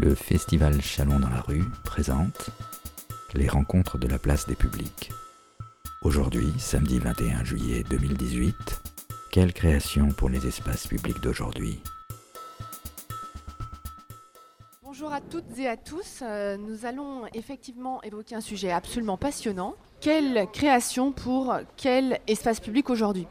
le festival Chalon dans la rue présente les rencontres de la place des publics. Aujourd'hui, samedi 21 juillet 2018, quelle création pour les espaces publics d'aujourd'hui? Bonjour à toutes et à tous. Euh, nous allons effectivement évoquer un sujet absolument passionnant. Quelle création pour quel espace public aujourd'hui?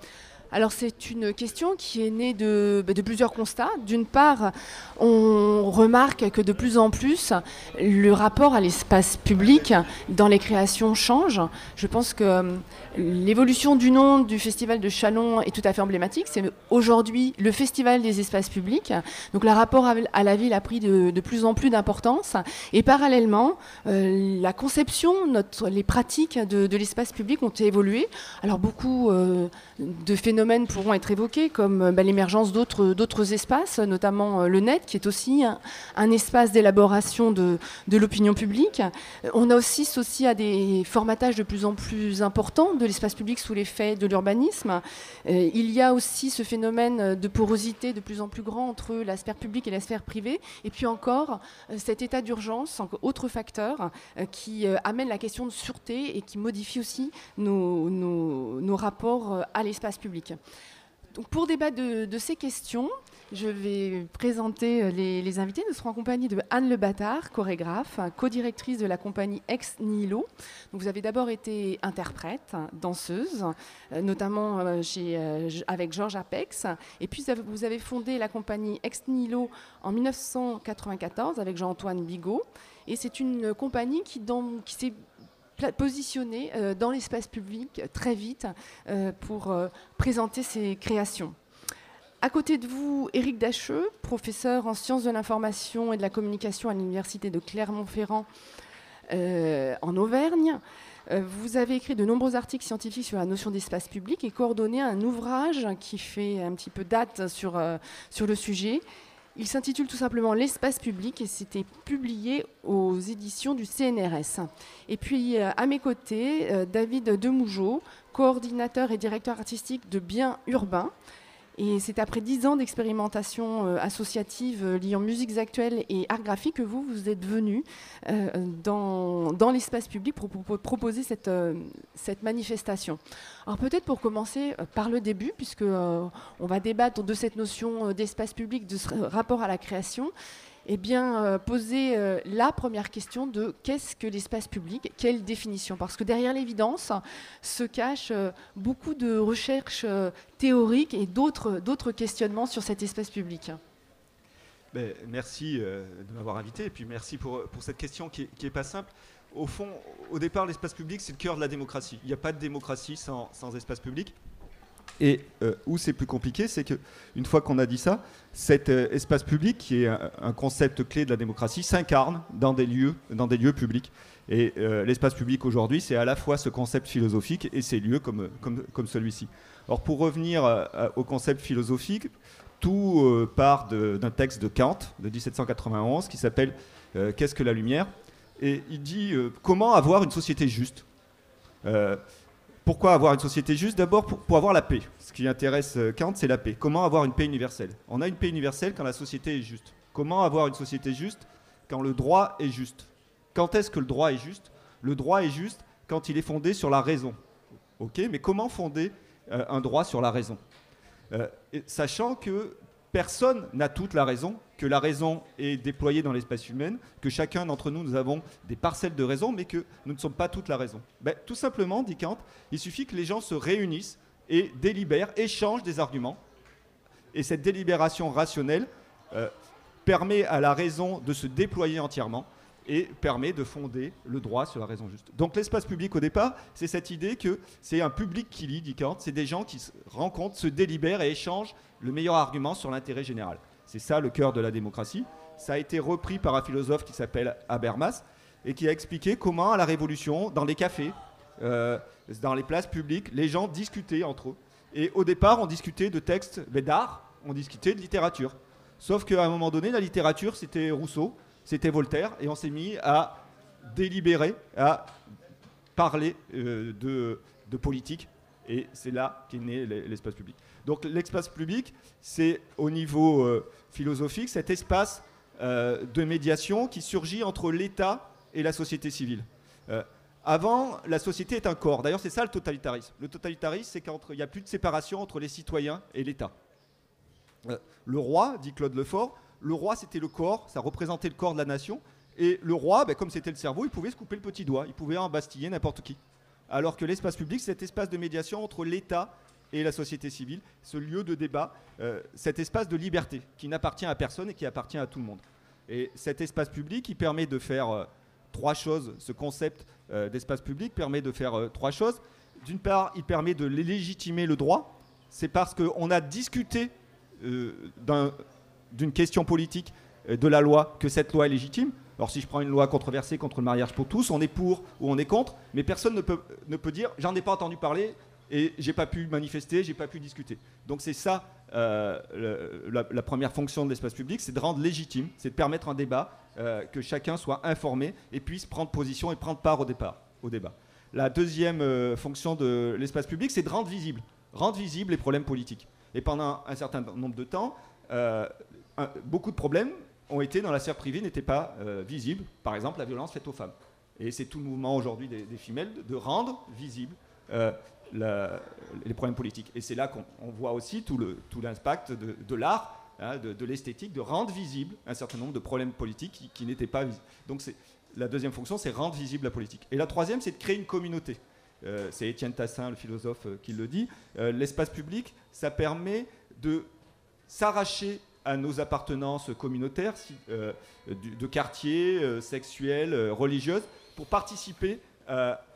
Alors c'est une question qui est née de, bah, de plusieurs constats. D'une part, on remarque que de plus en plus, le rapport à l'espace public dans les créations change. Je pense que euh, l'évolution du nom du festival de Chalon est tout à fait emblématique. C'est aujourd'hui le festival des espaces publics. Donc le rapport à la ville a pris de, plus en plus d'importance. Et parallèlement, euh, la conception, les pratiques de, l'espace public ont évolué. Alors beaucoup euh, de phénomènes pourront être évoqués, comme euh, bah, l'émergence d'autres espaces, notamment euh, le net, qui est aussi un, espace d'élaboration de, l'opinion publique. On assiste aussi à des formatages de plus en plus importants de l'espace public sous l'effet de l'urbanisme. Euh, il y a aussi ce phénomène de porosité de plus en plus grand entre la sphère publique et la sphère privée. Et puis encore, cet état d'urgence, autre facteur, qui amène la question de sûreté et qui modifie aussi nos, nos rapports à l'espace public. Donc pour débattre de, ces questions, je vais présenter euh, les, invités. Nous serons accompagnés de Anne Le Bâtard, chorégraphe, co-directrice de la compagnie Ex Nihilo. vous avez d'abord été interprète, danseuse, euh, notamment euh, avec Georges Apex. Et puis vous avez fondé la compagnie Ex Nihilo en 1994 avec Jean-Antoine Bigot. Et c'est une compagnie qui s'est positionné euh, dans l'espace public très vite euh, pour euh, présenter ses créations. À côté de vous, Éric Dacheux, professeur en sciences de l'information et de la communication à l'Université de Clermont-Ferrand en Auvergne. Vous avez écrit de nombreux articles scientifiques sur la notion d'espace public et coordonné un ouvrage qui fait un petit peu date sur, sur le sujet il s'intitule tout simplement L'espace public et c'était publié aux éditions du CNRS. Et puis euh, à mes côtés, euh, David Demougeot, coordinateur et directeur artistique de Biens Urbains. Et c'est après dix ans d'expérimentation euh, associative euh, liant musiques actuelles et art graphique que vous, vous êtes venu euh, dans, dans l'espace public pour, proposer cette, cette manifestation. Alors peut-être pour commencer par le début, puisque on va débattre de cette notion d'espace public, de ce rapport à la création eh bien, euh, poser euh, la première question de qu'est-ce que l'espace public? Quelle définition? Parce que derrière l'évidence se cachent euh, beaucoup de recherches théoriques et d'autres questionnements sur cet espace public. Ben, merci de m'avoir invité et puis merci pour, pour cette question qui n'est pas simple. Au fond, au départ, l'espace public, c'est le cœur de la démocratie. Il n'y a pas de démocratie sans, sans espace public. Et euh, où c'est plus compliqué, c'est qu'une fois qu'on a dit ça, cet euh, espace public, qui est un, concept clé de la démocratie, s'incarne dans des lieux, dans des lieux publics. Et euh, l'espace public aujourd'hui, c'est à la fois ce concept philosophique et ces lieux comme, comme, comme celui-ci. Alors pour revenir au concept philosophique, tout part d'un texte de Kant de 1791 qui s'appelle Qu'est-ce que la lumière? Et il dit comment avoir une société juste? Pourquoi avoir une société juste D'abord pour, avoir la paix? Ce qui intéresse euh, Kant, c'est la paix. Comment avoir une paix universelle? On a une paix universelle quand la société est juste. Comment avoir une société juste quand le droit est juste? Quand est-ce que le droit est juste? Le droit est juste quand il est fondé sur la raison. Ok, mais comment fonder euh, un droit sur la raison? Euh, Sachant que personne n'a toute la raison, que la raison est déployée dans l'espace humain, que chacun d'entre nous, nous avons des parcelles de raison, mais que nous ne sommes pas toute la raison. Ben, tout simplement, dit Kant, il suffit que les gens se réunissent et délibèrent, échangent des arguments. Et cette délibération rationnelle euh, permet à la raison de se déployer entièrement et permet de fonder le droit sur la raison juste. Donc l'espace public au départ, c'est cette idée que c'est un public qui lit, dit Kant, c'est des gens qui se rencontrent, se délibèrent et échangent le meilleur argument sur l'intérêt général. C'est ça le cœur de la démocratie. Ça a été repris par un philosophe qui s'appelle Habermas et qui a expliqué comment à la Révolution, dans les cafés, euh, dans les places publiques, les gens discutaient entre eux. Et au départ, on discutait de textes d'art, on discutait de littérature. Sauf qu'à un moment donné, la littérature, c'était Rousseau, c'était Voltaire, et on s'est mis à délibérer, à parler euh, de, politique, et c'est là qu'est né l'espace public. Donc l'espace public, c'est au niveau euh, philosophique cet espace de médiation qui surgit entre l'État et la société civile. Avant, la société est un corps. D'ailleurs, c'est ça le totalitarisme. Le totalitarisme, c'est qu'il n'y a plus de séparation entre les citoyens et l'État. le roi, dit Claude Lefort, le roi, c'était le corps, ça représentait le corps de la nation. Et le roi, ben, comme c'était le cerveau, il pouvait se couper le petit doigt, il pouvait embastiller n'importe qui. Alors que l'espace public, c'est cet espace de médiation entre l'État et la société civile, ce lieu de débat, euh, cet espace de liberté qui n'appartient à personne et qui appartient à tout le monde. Et cet espace public, il permet de faire euh, trois choses. Ce concept euh, d'espace public permet de faire trois choses. D'une part, il permet de légitimer le droit. C'est parce qu'on a discuté d'une question politique de la loi que cette loi est légitime. Alors si je prends une loi controversée contre le mariage pour tous, on est pour ou on est contre, mais personne ne peut, ne peut dire j'en ai pas entendu parler et j'ai pas pu manifester, j'ai pas pu discuter. Donc c'est ça euh, la, première fonction de l'espace public, c'est de rendre légitime, c'est de permettre un débat, euh, que chacun soit informé et puisse prendre position et prendre part au, départ, débat. La deuxième euh, fonction de l'espace public, c'est de rendre visible, rendre visible les problèmes politiques. Et pendant un certain nombre de temps, beaucoup de problèmes ont été dans la sphère privée n'étaient pas visibles. Par exemple, la violence faite aux femmes. Et c'est tout le mouvement aujourd'hui des, femelles de rendre visible les problèmes politiques. Et c'est là qu'on voit aussi tout l'impact de, l'art, hein, de, l'esthétique, de rendre visible un certain nombre de problèmes politiques qui, n'étaient pas visibles. Donc la deuxième fonction, c'est rendre visible la politique. Et la troisième, c'est de créer une communauté. Euh, c'est Étienne Tassin, le philosophe, qui le dit. L'espace public, ça permet de s'arracher à nos appartenances communautaires, euh, de quartier, euh, sexuelles, euh, religieuses, pour participer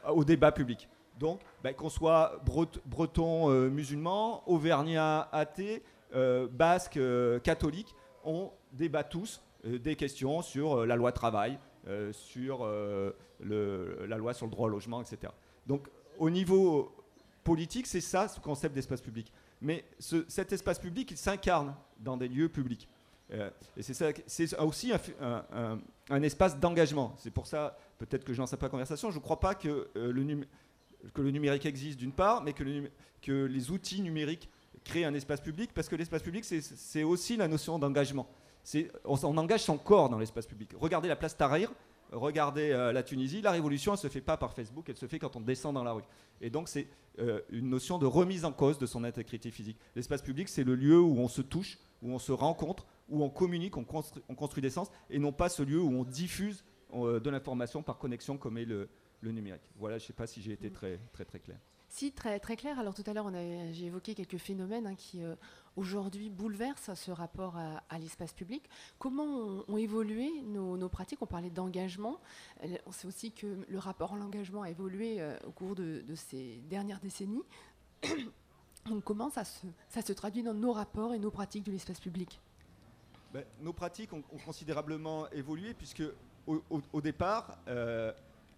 au débat public. Donc, ben, qu'on soit breton musulman, auvergnat athée, basque catholique, on débat tous des questions sur la loi travail, sur la loi sur le droit au logement, etc. Donc, au niveau politique, c'est ça ce concept d'espace public mais cet espace public, il s'incarne dans des lieux publics. Euh, et c'est aussi un, espace d'engagement. C'est pour ça, peut-être que je lance un peu la conversation, je ne crois pas que, euh, le que, le numérique existe d'une part, mais que, les outils numériques créent un espace public, parce que l'espace public, c'est aussi la notion d'engagement. On, on, engage son corps dans l'espace public. Regardez la place Tahrir, regardez euh, la Tunisie, la révolution, elle ne se fait pas par Facebook, elle se fait quand on descend dans la rue. Et donc, c'est euh, une notion de remise en cause de son intégrité physique. L'espace public, c'est le lieu où on se touche, où on se rencontre, où on communique, on construit, des sens, et non pas ce lieu où on diffuse euh, de l'information par connexion comme est le, le numérique. Voilà, je ne sais pas si j'ai été très, très, très clair. Si, très, très clair. Alors tout à l'heure, j'ai évoqué quelques phénomènes hein, qui euh, aujourd'hui bouleversent ce rapport à, l'espace public. Comment ont, évolué nos, pratiques? On parlait d'engagement. Euh, on sait aussi que le rapport à l'engagement a évolué euh, au cours de, ces dernières décennies. Donc comment ça se, ça se, traduit dans nos rapports et nos pratiques de l'espace public? Ben, Nos pratiques ont, considérablement évolué puisque au, départ,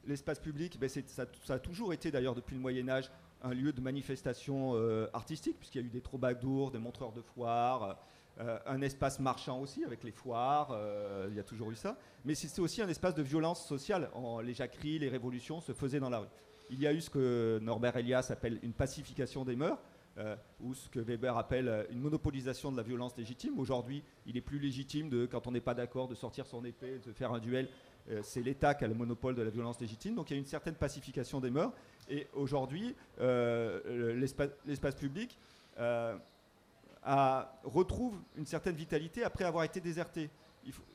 l'espace public, ben, ça, a toujours été d'ailleurs depuis le Moyen Âge un lieu de manifestation euh, artistique, puisqu'il y a eu des troubadours, des montreurs de foires, euh, un espace marchand aussi, avec les foires, euh, il y a toujours eu ça. Mais c'est aussi un espace de violence sociale. les jacqueries, les révolutions se faisaient dans la rue. Il y a eu ce que Norbert Elias appelle une pacification des mœurs, ou ce que Weber appelle une monopolisation de la violence légitime. Aujourd'hui, il est plus légitime, de, quand on n'est pas d'accord, de sortir son épée, de faire un duel. C'est l'État qui a le monopole de la violence légitime. Donc il y a une certaine pacification des mœurs. Et aujourd'hui, euh, l'espace public euh, retrouve une certaine vitalité après avoir été déserté.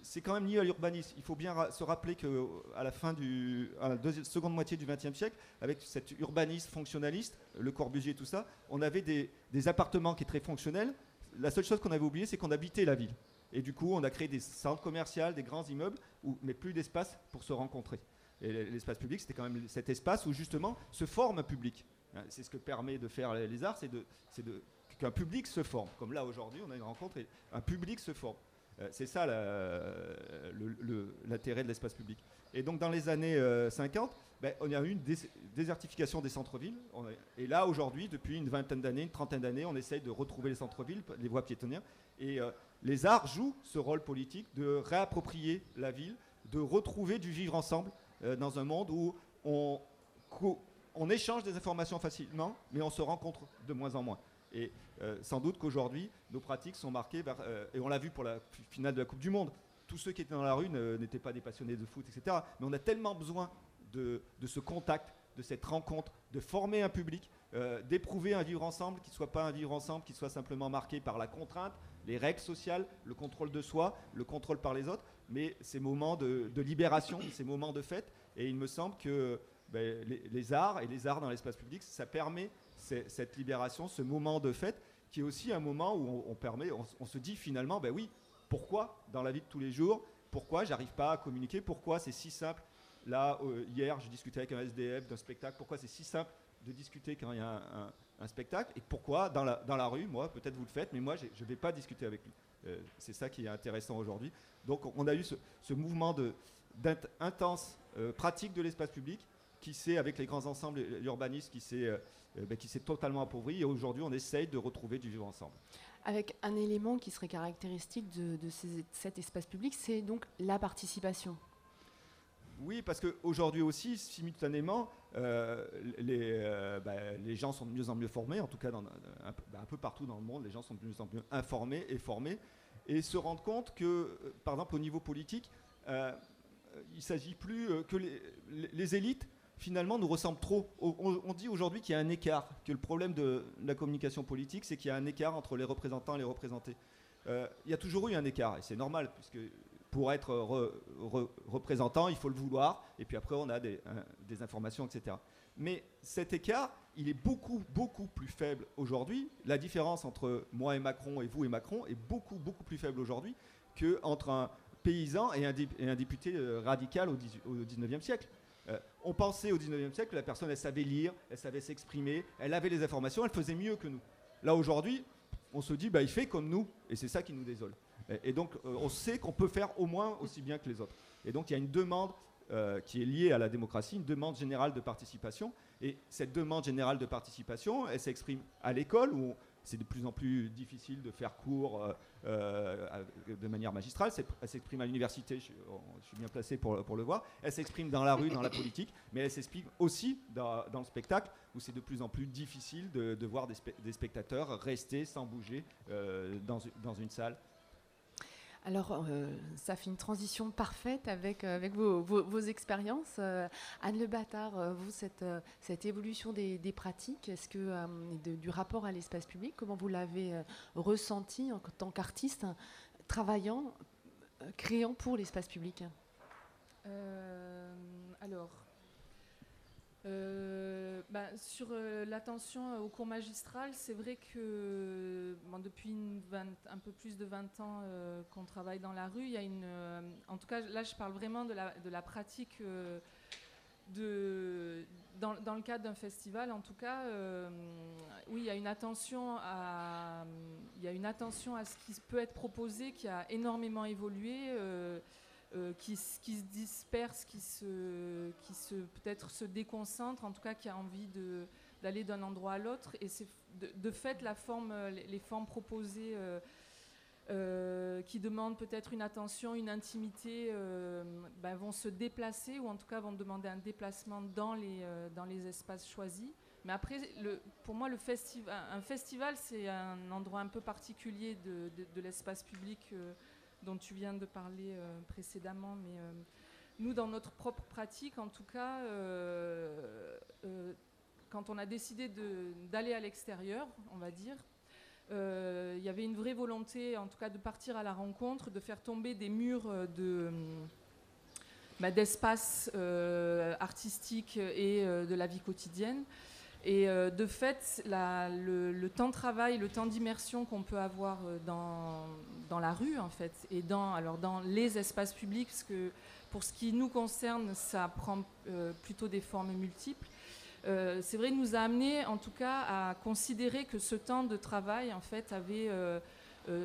C'est quand même lié à l'urbanisme. Il faut bien se rappeler qu'à la fin du, à la seconde moitié du XXe siècle, avec cet urbanisme fonctionnaliste, Le Corbusier, tout ça, on avait des, des appartements qui étaient très fonctionnels. La seule chose qu'on avait oublié, c'est qu'on habitait la ville. Et du coup, on a créé des centres commerciaux, des grands immeubles, mais plus d'espace pour se rencontrer. Et l'espace public, c'était quand même cet espace où justement se forme un public. Hein, c'est ce que permet de faire les arts, c'est de, qu'un public se forme. Comme là aujourd'hui, on a une rencontre et un public se forme. Euh, c'est ça l'intérêt de l'espace public. Et donc dans les années 50, euh, ben, on a eu une désertification des centres-villes. Et là aujourd'hui, depuis une vingtaine d'années, une trentaine d'années, on essaye de retrouver les centres-villes, les voies piétonnières. Et euh, les arts jouent ce rôle politique de réapproprier la ville, de retrouver du vivre ensemble euh, dans un monde où on, échange des informations facilement, mais on se rencontre de moins en moins. Et euh, sans doute qu'aujourd'hui, nos pratiques sont marquées, euh, et on l'a vu pour la finale de la Coupe du Monde, tous ceux qui étaient dans la rue n'étaient pas des passionnés de foot, etc. Mais on a tellement besoin de, ce contact, de cette rencontre, de former un public, d'éprouver un vivre ensemble qui ne soit pas un vivre ensemble, qui soit simplement marqué par la contrainte, les règles sociales, le contrôle de soi, le contrôle par les autres, mais ces moments de, libération, ces moments de fête. Et il me semble que ben, les, arts et les arts dans l'espace public, ça permet cette libération, ce moment de fête, qui est aussi un moment où on, permet, on se dit finalement, ben oui, pourquoi dans la vie de tous les jours Pourquoi j'arrive pas à communiquer Pourquoi c'est si simple? Là, euh, hier, j'ai discuté avec un SDF d'un spectacle. Pourquoi c'est si simple de discuter quand il y a un, spectacle Et pourquoi dans la, dans la rue, moi, peut-être vous le faites, mais moi, je ne vais pas discuter avec lui. Euh, c'est ça qui est intéressant aujourd'hui. Donc, on a eu ce, mouvement intense euh, pratique de l'espace public qui s'est, avec les grands ensembles, l'urbanisme, qui s'est ben, totalement appauvri. Et aujourd'hui, on essaye de retrouver du vivre ensemble avec un élément qui serait caractéristique de, cet espace public, c'est donc la participation. Oui, parce qu'aujourd'hui aussi, simultanément, euh, euh, bah, les, gens sont de mieux en mieux formés, en tout cas un, bah, un, peu partout dans le monde, les gens sont de mieux en mieux informés et formés, et se rendent compte que, euh, par exemple, au niveau politique, il ne s'agit plus que les élites finalement nous ressemble trop. On, dit aujourd'hui qu'il y a un écart, que le problème de la communication politique, c'est qu'il y a un écart entre les représentants et les représentés. Euh, il y a toujours eu un écart, et c'est normal, puisque pour être représentant, il faut le vouloir, et puis après on a des, des, informations, etc. Mais cet écart, il est beaucoup, beaucoup plus faible aujourd'hui. La différence entre moi et Macron, et vous et Macron, est beaucoup, beaucoup plus faible aujourd'hui qu'entre un paysan et un, député euh, radical au, au 19e siècle. Euh, on pensait au 19e siècle que la personne, elle savait lire, elle savait s'exprimer, elle avait les informations, elle faisait mieux que nous. Là, aujourd'hui, on se dit, bah, il fait comme nous, et c'est ça qui nous désole. Et, donc, euh, on sait qu'on peut faire au moins aussi bien que les autres. Et donc, il y a une demande euh, qui est liée à la démocratie, une demande générale de participation. Et cette demande générale de participation, elle s'exprime à l'école, où c'est de plus en plus difficile de faire cours euh, de manière magistrale. Elle s'exprime à l'université, je, suis bien placé pour, le voir. Elle s'exprime dans la rue, dans la politique, mais elle s'exprime aussi dans, le spectacle, où c'est de plus en plus difficile de, voir des, spectateurs rester sans bouger dans une salle alors, euh, ça fait une transition parfaite avec, euh, vos, expériences. Euh, Anne Le Bâtard, vous, cette, évolution des, pratiques, du rapport à l'espace public, comment vous l'avez ressenti en tant qu'artiste, travaillant, créant pour l'espace public? Alors, euh, bah, sur euh, l'attention au cours magistral, c'est vrai que depuis un peu plus de 20 ans euh, qu'on travaille dans la rue, il y a une. en tout cas, là, je parle vraiment de la, de la pratique. de, dans, dans, le cadre d'un festival, en tout cas, oui, il y a une attention à, il y a une attention à ce qui peut être proposé qui a énormément évolué. Euh, qui, se disperse, qui se, peut-être se déconcentre, en tout cas qui a envie d'aller d'un endroit à l'autre. Et de, fait forme, les, formes proposées euh, euh, qui demandent peut-être une attention, une intimité, ben, vont se déplacer ou en tout cas vont demander un déplacement dans les, espaces choisis. Mais après, pour moi, un festival, c'est un endroit un peu particulier de l'espace public dont tu viens de parler euh, précédemment, mais euh, nous, dans notre propre pratique, en tout cas, euh, quand on a décidé d'aller à l'extérieur, on va dire, il y avait une vraie volonté, en tout cas, de partir à la rencontre, de faire tomber des murs de bah, d'espace artistique et de la vie quotidienne. Et euh, de fait, le, temps de travail, le temps d'immersion qu'on peut avoir euh, dans, la rue, en fait, et dans, alors dans les espaces publics, pour ce qui nous concerne, ça prend euh, plutôt des formes multiples. c'est vrai, nous a amené, en tout cas, à considérer que ce temps de travail, en fait, avait,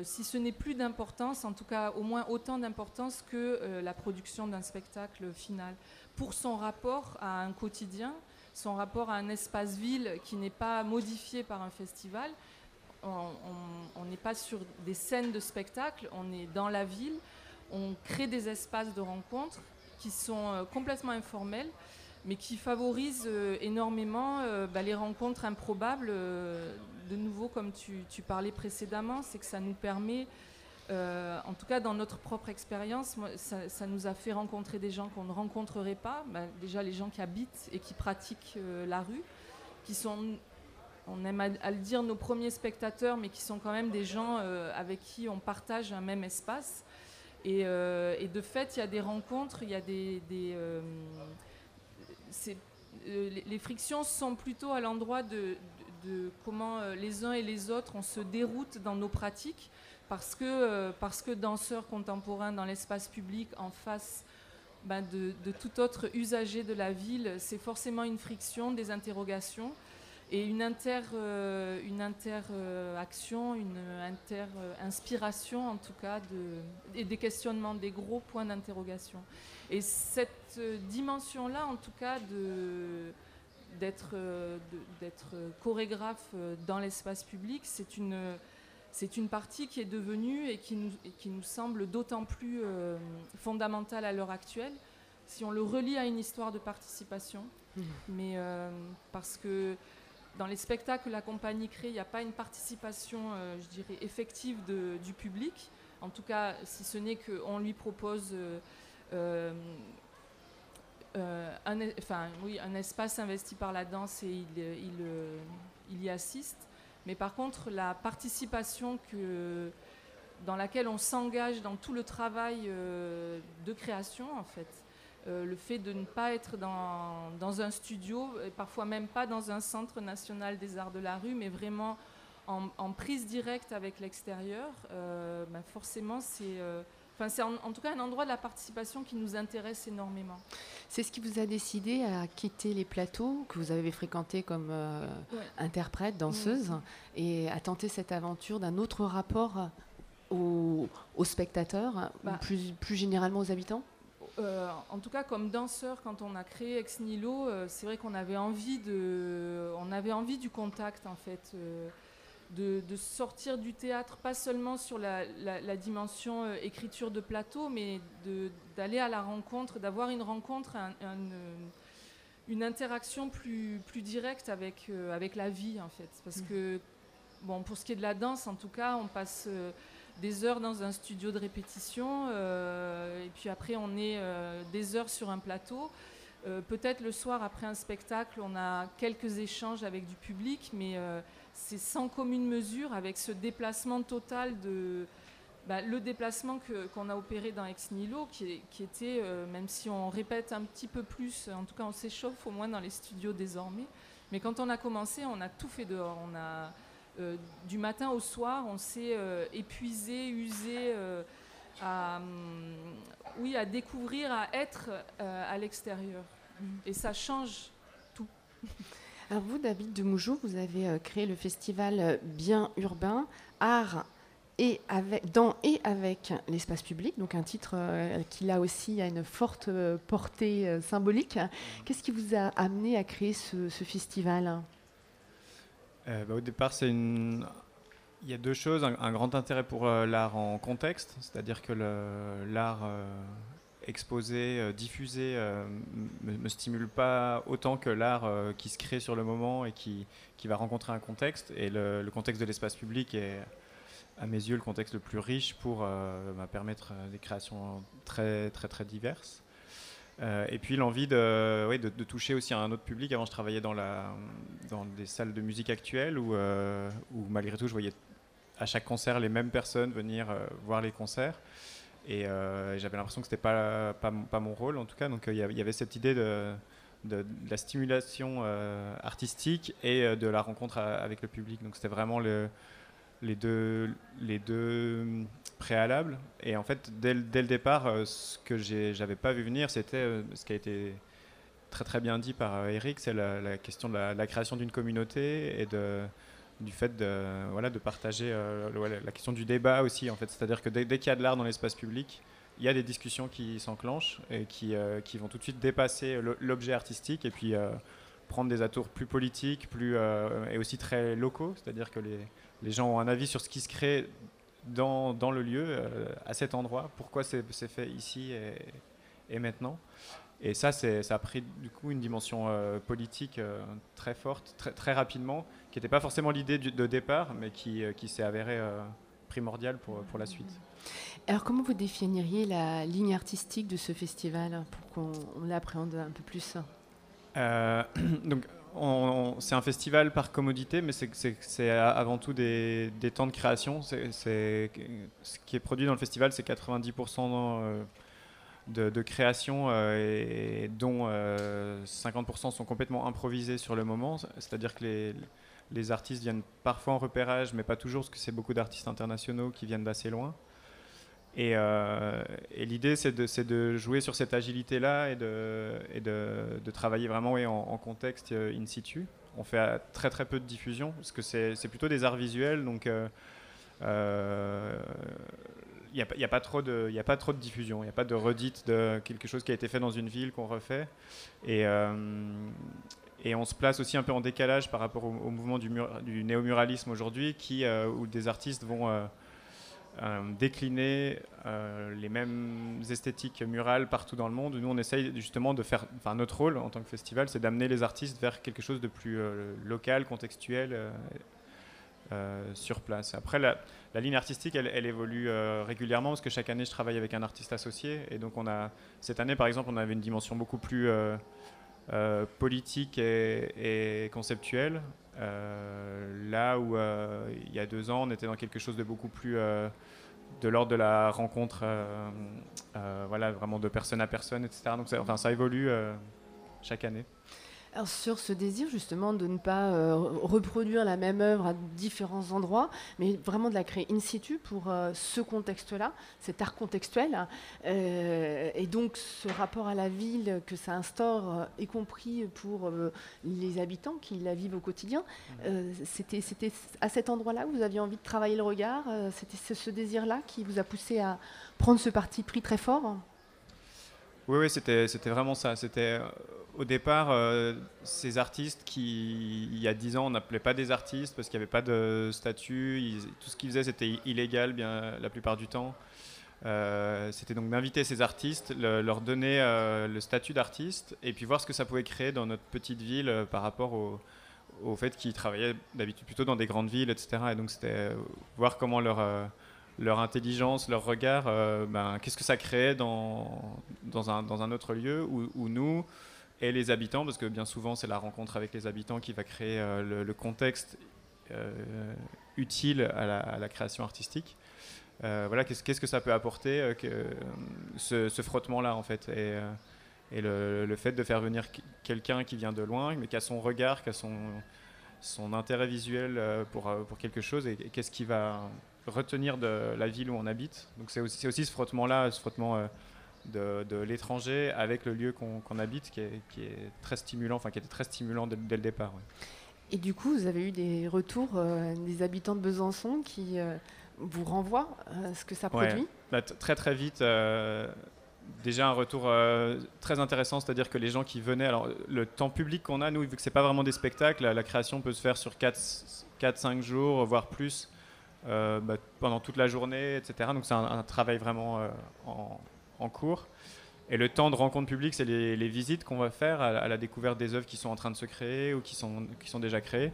si ce n'est plus d'importance, en tout cas au moins autant d'importance que la production d'un spectacle final, pour son rapport à un quotidien son rapport à un espace ville qui n'est pas modifié par un festival. On n'est pas sur des scènes de spectacle, on est dans la ville, on crée des espaces de rencontres qui sont euh, complètement informels, mais qui favorisent euh, énormément euh, bah, les rencontres improbables. de nouveau, comme tu, parlais précédemment, c'est que ça nous permet Euh, en tout cas, dans notre propre expérience, ça, nous a fait rencontrer des gens qu'on ne rencontrerait pas. Ben, déjà, les gens qui habitent et qui pratiquent euh, la rue, qui sont, on aime à, le dire, nos premiers spectateurs, mais qui sont quand même des gens euh, avec qui on partage un même espace. Et, de fait, il y a des rencontres, il y a des. les frictions sont plutôt à l'endroit de, de, comment les uns et les autres on se déroute dans nos pratiques parce que, euh, parce que danseur contemporain dans l'espace public en face ben, de, tout autre usager de la ville, c'est forcément une friction, des interrogations et une inter, euh, une interaction, une inter-inspiration en tout cas, et des questionnements, des gros points d'interrogation. Et cette dimension-là, en tout cas, de d'être chorégraphe dans l'espace public, c'est une, c'est une partie qui est devenue et qui nous, qui nous semble d'autant plus euh, fondamentale à l'heure actuelle si on le relie à une histoire de participation. Mmh. Mais euh, parce que dans les spectacles que la compagnie crée, il n'y a pas une participation, euh, je dirais, effective du public. En tout cas, si ce n'est qu'on lui propose un, enfin, oui, un espace investi par la danse et il, il, il y assiste. Mais par contre, la participation dans laquelle on s'engage dans tout le travail euh, de création, en fait, euh, le fait de ne pas être dans, dans, un studio, et parfois même pas dans un centre national des arts de la rue, mais vraiment en, prise directe avec l'extérieur, euh, ben forcément, c'est Enfin, c'est en, tout cas un endroit de la participation qui nous intéresse énormément. C'est ce qui vous a décidé à quitter les plateaux que vous avez fréquentés comme euh, interprète, danseuse, et à tenter cette aventure d'un autre rapport aux, spectateurs, ou bah. plus, plus généralement aux habitants? Euh, en tout cas, comme danseur, quand on a créé Ex Nihilo, euh, c'est vrai qu'on avait envie de, on avait envie du contact en fait de, sortir du théâtre, pas seulement sur la, dimension euh, écriture de plateau, mais d'aller à la rencontre, d'avoir une rencontre, une interaction plus, plus directe avec, euh, avec la vie, en fait. Parce mmh. que, bon, pour ce qui est de la danse, en tout cas, on passe euh, des heures dans un studio de répétition, et puis après, on est des heures sur un plateau. Peut-être le soir, après un spectacle, on a quelques échanges avec du public, mais c'est sans commune mesure avec ce déplacement total de. Bah, le déplacement qu'on a opéré dans Ex Nihilo, qui, était, euh, même si on répète un petit peu plus, en tout cas on s'échauffe au moins dans les studios désormais, mais quand on a commencé, on a tout fait dehors. On a, euh, du matin au soir, on s'est euh, épuisé, usé à, hum, oui, à découvrir, à être à l'extérieur. Et ça change tout. Vous, David de Moujou, vous avez euh, créé le festival euh, Bien Urbain, Art et dans et avec l'espace public, donc un titre euh, qui là aussi a une forte portée symbolique. Qu'est-ce qui vous a amené à créer ce, festival? Bah, Au départ, il y a deux choses. Un, grand intérêt pour l'art en contexte, c'est-à-dire que l'art exposé, euh, diffusé, euh, me, me, stimule pas autant que l'art euh, qui se crée sur le moment et qui, qui va rencontrer un contexte. Et le, contexte de l'espace public est, à mes yeux, le contexte le plus riche pour bah, permettre des créations très, très, très diverses. et puis l'envie de, de, toucher aussi un autre public. Avant, je travaillais dans, la, dans des salles de musique actuelles où, où malgré tout, je voyais à chaque concert les mêmes personnes venir voir les concerts. Euh, et j'avais l'impression que c'était pas, pas, mon rôle en tout cas. Donc euh, il y avait cette idée de, de, la stimulation euh, artistique et de la rencontre avec le public. Donc c'était vraiment le, les, deux, les deux préalables. Et en fait, dès, dès le départ, ce que j'avais pas vu venir, c'était ce qui a été très très bien dit par Eric, c'est la, la, question de la, la création d'une communauté et de du fait de, voilà, de partager euh, la question du débat aussi. En fait. C'est-à-dire que dès, qu'il y a de l'art dans l'espace public, il y a des discussions qui s'enclenchent et qui, euh, qui, vont tout de suite dépasser l'objet artistique et puis euh, prendre des atours plus politiques plus, et aussi très locaux. C'est-à-dire que les, les, gens ont un avis sur ce qui se crée dans, dans le lieu, à cet endroit, pourquoi c'est fait ici et, et maintenant. Et ça, ça a pris du coup une dimension politique très forte, très, très rapidement, qui n'était pas forcément l'idée de départ, mais qui, euh, qui s'est avérée euh, primordial pour, pour la suite. Alors comment vous définiriez la ligne artistique de ce festival pour qu'on l'appréhende un peu plus? Donc, c'est un festival par commodité, mais c'est avant tout des, temps de création. ce qui est produit dans le festival, c'est 90% euh, de, création euh, et dont 50% euh, sont complètement improvisés sur le moment. C'est-à-dire que les, les, artistes viennent parfois en repérage, mais pas toujours, parce que c'est beaucoup d'artistes internationaux qui viennent d'assez loin. Et, l'idée, c'est de, jouer sur cette agilité-là et, de, travailler vraiment en, contexte in situ. On fait très très peu de diffusion, parce que c'est plutôt des arts visuels, donc n'y a, pas trop de, a pas trop de diffusion, il n'y a pas de redite de quelque chose qui a été fait dans une ville qu'on refait. Et, et on se place aussi un peu en décalage par rapport au, mouvement du, du néomuralisme aujourd'hui, qui, où des artistes vont euh, décliner euh, les mêmes esthétiques murales partout dans le monde. Nous, on essaye justement de faire. Enfin, notre rôle en tant que festival, c'est d'amener les artistes vers quelque chose de plus euh, local, contextuel. Sur place. Après, la, ligne artistique, elle, évolue régulièrement parce que chaque année, je travaille avec un artiste associé. Et donc, on a, cette année, par exemple, on avait une dimension beaucoup plus politique et, conceptuelle. là où il y a deux ans, on était dans quelque chose de beaucoup plus de l'ordre de la rencontre, euh, euh, voilà, vraiment de personne à personne, etc. Donc, enfin, ça évolue euh, chaque année sur ce désir justement de ne pas euh, reproduire la même œuvre à différents endroits, mais vraiment de la créer in situ pour euh, ce contexte-là, cet art contextuel, euh, et donc ce rapport à la ville que ça instaure, y compris pour les habitants qui la vivent au quotidien, c'était à cet endroit-là que vous aviez envie de travailler le regard, c'était ce, désir-là qui vous a poussé à prendre ce parti pris très fort? Oui, oui, c'était vraiment ça. C'était au départ, euh, ces artistes qui, il y a dix ans, on n'appelait pas des artistes parce qu'il n'y avait pas de statut, tout ce qu'ils faisaient c'était illégal bien la plupart du temps. Euh, c'était donc d'inviter ces artistes, leur donner euh, le statut d'artiste et puis voir ce que ça pouvait créer dans notre petite ville par rapport au fait qu'ils travaillaient d'habitude plutôt dans des grandes villes, etc. Et donc c'était voir comment leur leur intelligence, leur regard, ben, qu'est-ce que ça créait dans, dans, un, dans un autre lieu où nous, et les habitants, parce que bien souvent c'est la rencontre avec les habitants qui va créer euh, le, contexte euh, utile à la, création artistique. Euh, voilà, qu'est-ce que ça peut apporter ce, frottement-là en fait et, et le, fait de faire venir quelqu'un qui vient de loin, mais qui a son regard, qui a son, son intérêt visuel pour, pour quelque chose et, qu'est-ce qui va retenir de la ville où on habite. Donc c'est aussi, aussi, ce frottement-là, ce frottement de, l'étranger avec le lieu qu'on habite, qui est, qui est, très stimulant, enfin qui était très stimulant dès, le départ. Et du coup, vous avez eu des retours euh, des habitants de Besançon qui euh, vous renvoient à ce que ça produit? Bah, Très très vite. Euh, déjà un retour très intéressant, c'est-à-dire que les gens qui venaient, alors le temps public qu'on a, nous, vu que c'est pas vraiment des spectacles, la, création peut se faire sur 4-5 jours, voire plus, bah, pendant toute la journée, etc. Donc c'est un, travail vraiment en, en cours. Et le temps de rencontre publique, c'est les, visites qu'on va faire à, la découverte des œuvres qui sont en train de se créer ou qui sont, déjà créées.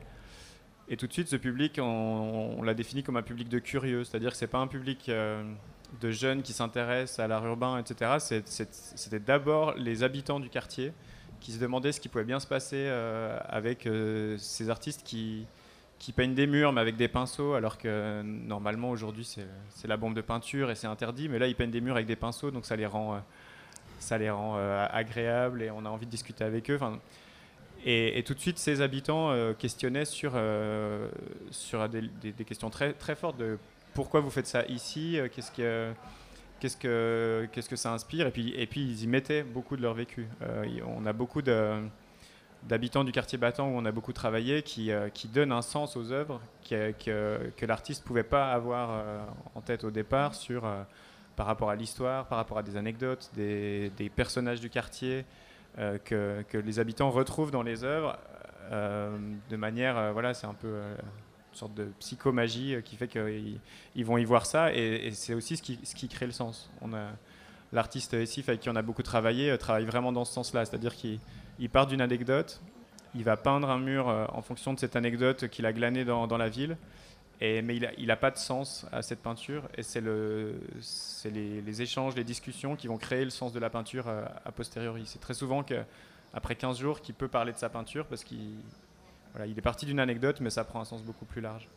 Et tout de suite, ce public, on, l'a défini comme un public de curieux, c'est-à-dire que c'est pas un public euh, de jeunes qui s'intéressent à l'art urbain, etc. C'était d'abord les habitants du quartier qui se demandaient ce qui pouvait bien se passer euh, avec euh, ces artistes qui, qui peignent des murs mais avec des pinceaux, alors que normalement aujourd'hui c'est la bombe de peinture et c'est interdit, mais là ils peignent des murs avec des pinceaux, donc ça les rend, euh, ça les rend euh, agréables et on a envie de discuter avec eux. Et, et, tout de suite, ces habitants euh, questionnaient sur, sur des, questions très, très fortes de pourquoi vous faites ça ici, qu'est-ce que que qu'est-ce que ça inspire, et puis et puis ils y mettaient beaucoup de leur vécu. on a beaucoup de d'habitants du quartier battant où on a beaucoup travaillé qui, euh, qui donnent un sens aux œuvres que, que l'artiste ne pouvait pas avoir euh, en tête au départ sur, euh, par rapport à l'histoire, par rapport à des anecdotes, des, des personnages du quartier que, que, les habitants retrouvent dans les œuvres de manière, voilà, c'est un peu une sorte de psychomagie qui fait qu'ils ils vont y voir ça et, c'est aussi ce qui, ce qui crée le sens. L'artiste Essif avec qui on a beaucoup travaillé travaille vraiment dans ce sens-là, c'est-à-dire qu'il il part d'une anecdote, il va peindre un mur euh, en fonction de cette anecdote qu'il a glanée dans, la ville, mais il n'a pas de sens à cette peinture, et c'est le, les, échanges, les discussions qui vont créer le sens de la peinture a, posteriori. C'est très souvent qu'après 15 jours qu'il peut parler de sa peinture, parce qu'il est parti d'une anecdote, mais ça prend un sens beaucoup plus large.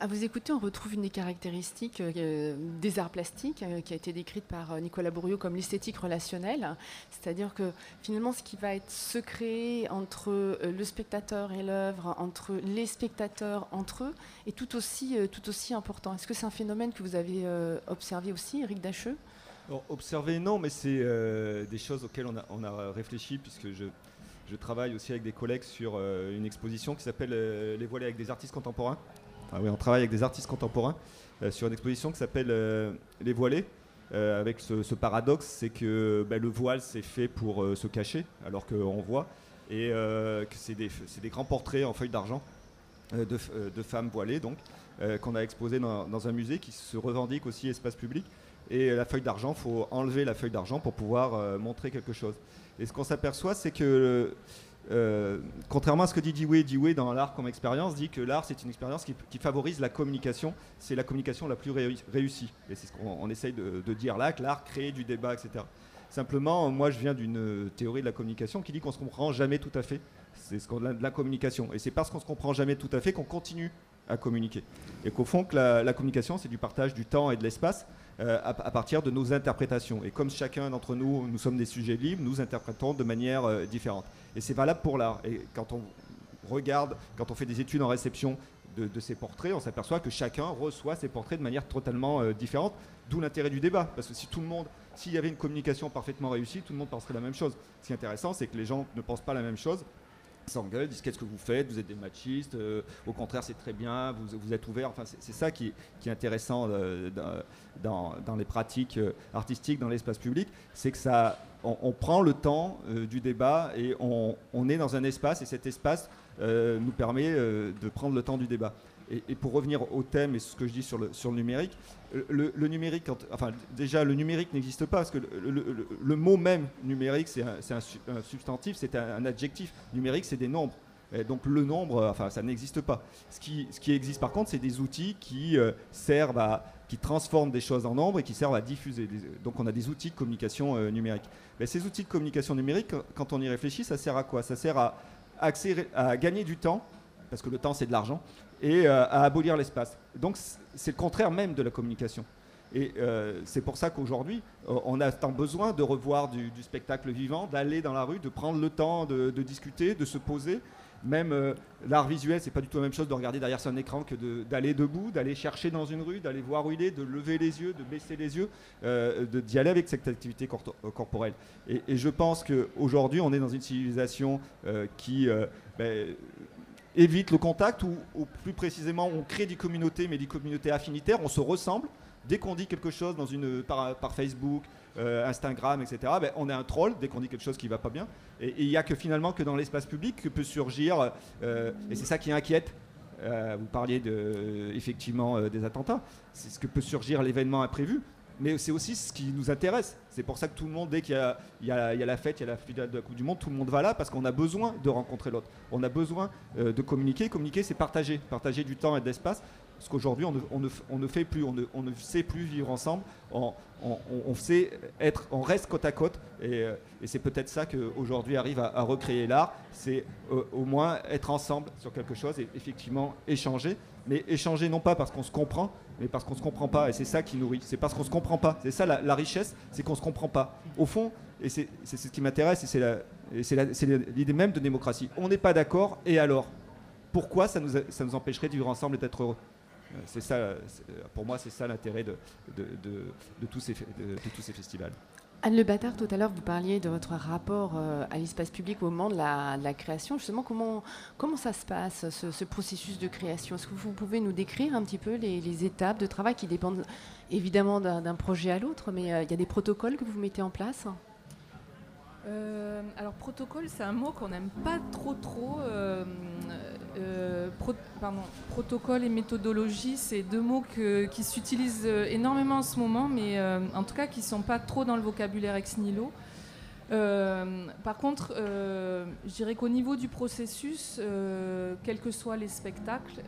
À vous écouter, on retrouve une des caractéristiques euh, des arts plastiques euh, qui a été décrite par euh, Nicolas Bourriot comme l'esthétique relationnelle. C'est-à-dire que finalement, ce qui va être secret entre le spectateur et l'œuvre, entre les spectateurs entre eux, est tout aussi, important. Est-ce que c'est un phénomène que vous avez observé aussi, Eric Dacheux? Observé, non, mais c'est des choses auxquelles on a, on a réfléchi, puisque je, je, travaille aussi avec des collègues sur une exposition qui s'appelle Les voilés avec des artistes contemporains ah oui, on travaille avec des artistes contemporains euh, sur une exposition qui s'appelle euh, Les Voilés. Euh, avec ce, paradoxe, c'est que bah, le voile c'est fait pour se cacher, alors qu'on voit, et que c'est des, grands portraits en feuilles d'argent de, femmes voilées, donc, qu'on a exposé dans, un musée qui se revendique aussi espace public. Et la feuille d'argent, faut enlever la feuille d'argent pour pouvoir montrer quelque chose. Et ce qu'on s'aperçoit, c'est que euh, contrairement à ce que dit Dewey, Dewey dans l'art comme expérience dit que l'art c'est une expérience qui, favorise la communication, c'est la communication la plus réussie. Et c'est ce qu'on essaye de, dire là, que l'art crée du débat, etc. Simplement, moi je viens d'une théorie de la communication qui dit qu'on se comprend jamais tout à fait. C'est ce qu'on de la communication. Et c'est parce qu'on se comprend jamais tout à fait qu'on continue à communiquer. Et qu'au fond, que la communication c'est du partage du temps et de l'espace. Euh, à, partir de nos interprétations. Et comme chacun d'entre nous, nous sommes des sujets libres, nous interprétons de manière euh, différente. Et c'est valable pour l'art. Et quand on regarde, quand on fait des études en réception de, ces portraits, on s'aperçoit que chacun reçoit ces portraits de manière totalement euh, différente, d'où l'intérêt du débat. Parce que si tout le monde, s'il y avait une communication parfaitement réussie, tout le monde penserait la même chose. Ce qui est intéressant, c'est que les gens ne pensent pas la même chose s'engueulent, disent qu'est-ce que vous faites, vous êtes des machistes, euh, au contraire c'est très bien, vous, êtes ouverts. Enfin, c'est ça qui, est intéressant euh, dans, les pratiques euh, artistiques, dans l'espace public, c'est que ça, on, prend le temps du débat et on, est dans un espace et cet espace nous permet de prendre le temps du débat. Et, pour revenir au thème et ce que je dis sur le, numérique, le, numérique, enfin déjà le numérique n'existe pas parce que le, mot même numérique c'est un, substantif, c'est un, adjectif. Numérique c'est des nombres. donc le nombre, enfin ça n'existe pas. Ce qui, existe par contre, c'est des outils qui euh, servent à, qui transforment des choses en nombres et qui servent à diffuser. Donc on a des outils de communication euh, numérique. Mais ces outils de communication numérique, quand on y réfléchit, ça sert à quoi? Ça sert à, à gagner du temps parce que le temps c'est de l'argent, et euh, à abolir l'espace. Donc c'est le contraire même de la communication. Et euh, c'est pour ça qu'aujourd'hui, euh, on a tant besoin de revoir du, spectacle vivant, d'aller dans la rue, de prendre le temps de, discuter, de se poser. Même l'art visuel, c'est pas du tout la même chose de regarder derrière son écran que d'aller debout, d'aller chercher dans une rue, d'aller voir où il est, de lever les yeux, de baisser les yeux, d'y aller avec cette activité corporelle. Et, je pense qu'aujourd'hui, on est dans une civilisation qui ben, évite le contact ou, plus précisément on crée des communautés mais des communautés affinitaires, on se ressemble. Dès qu'on dit quelque chose dans une, par, Facebook, euh, Instagram, etc., ben, on est un troll dès qu'on dit quelque chose qui ne va pas bien. Et il n'y a que finalement que dans l'espace public que peut surgir, euh, et c'est ça qui inquiète, euh, vous parliez de, effectivement des attentats, c'est ce que peut surgir l'événement imprévu, mais c'est aussi ce qui nous intéresse. C'est pour ça que tout le monde, dès qu'il y, a la fête, il y a la finale de la Coupe du Monde, tout le monde va là parce qu'on a besoin de rencontrer l'autre. On a besoin euh, de communiquer. Communiquer, c'est partager. Partager du temps et de l'espace. Parce qu'aujourd'hui, on, ne, fait plus, on ne, sait plus vivre ensemble. On, sait être, on reste côte à côte. Et, euh, c'est peut-être ça qu'aujourd'hui arrive à, recréer l'art. C'est euh, au moins être ensemble sur quelque chose et effectivement échanger. Mais échanger non pas parce qu'on se comprend, mais parce qu'on ne se comprend pas. Et c'est ça qui nourrit. C'est parce qu'on ne se comprend pas. C'est ça la, richesse, c'est qu'on ne se comprend pas. Au fond, et c'est ce qui m'intéresse, et c'est l'idée même de démocratie. On n'est pas d'accord, et alors? Pourquoi ça nous, empêcherait de vivre ensemble et d'être heureux? C'est ça, pour moi, c'est ça l'intérêt de, de, de, tous ces, tous ces festivals. Anne Le Bâtard, tout à l'heure, vous parliez de votre rapport euh, à l'espace public au moment de la, création. Justement, comment, comment ça se passe, ce, processus de création? Est-ce que vous pouvez nous décrire un petit peu les, étapes de travail qui dépendent évidemment d'un projet à l'autre, mais euh, il y a des protocoles que vous mettez en place? Euh, alors protocole, c'est un mot qu'on n'aime pas trop trop. pardon, protocole et méthodologie, c'est deux mots qui s'utilisent énormément en ce moment, mais en tout cas qui ne sont pas trop dans le vocabulaire ex nihilo. Euh, par contre, euh, je dirais qu'au niveau du processus, euh, quels que soient les spectacles,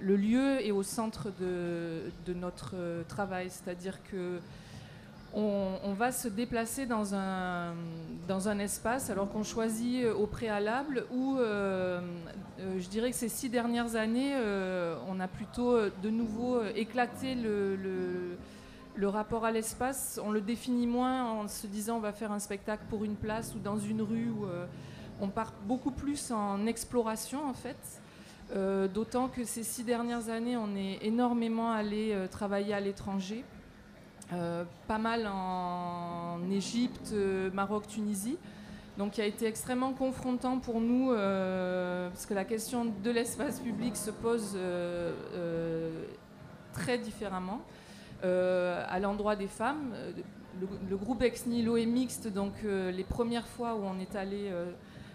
le lieu est au centre de, notre travail. C'est-à-dire que on, va se déplacer dans un, espace alors qu'on choisit au préalable où je dirais que ces six dernières années, on a plutôt de nouveau éclaté le rapport à l'espace, on le définit moins en se disant on va faire un spectacle pour une place ou dans une rue. Euh, on part beaucoup plus en exploration en fait. Euh, d'autant que ces six dernières années, on est énormément allé euh, travailler à l'étranger. Pas mal en Égypte, Maroc, Tunisie. Donc il a été extrêmement confrontant pour nous, parce que la question de l'espace public se pose très différemment. Euh, à l'endroit des femmes. Euh, le, groupe Ex Nihilo est mixte, donc euh, les premières fois où on est allé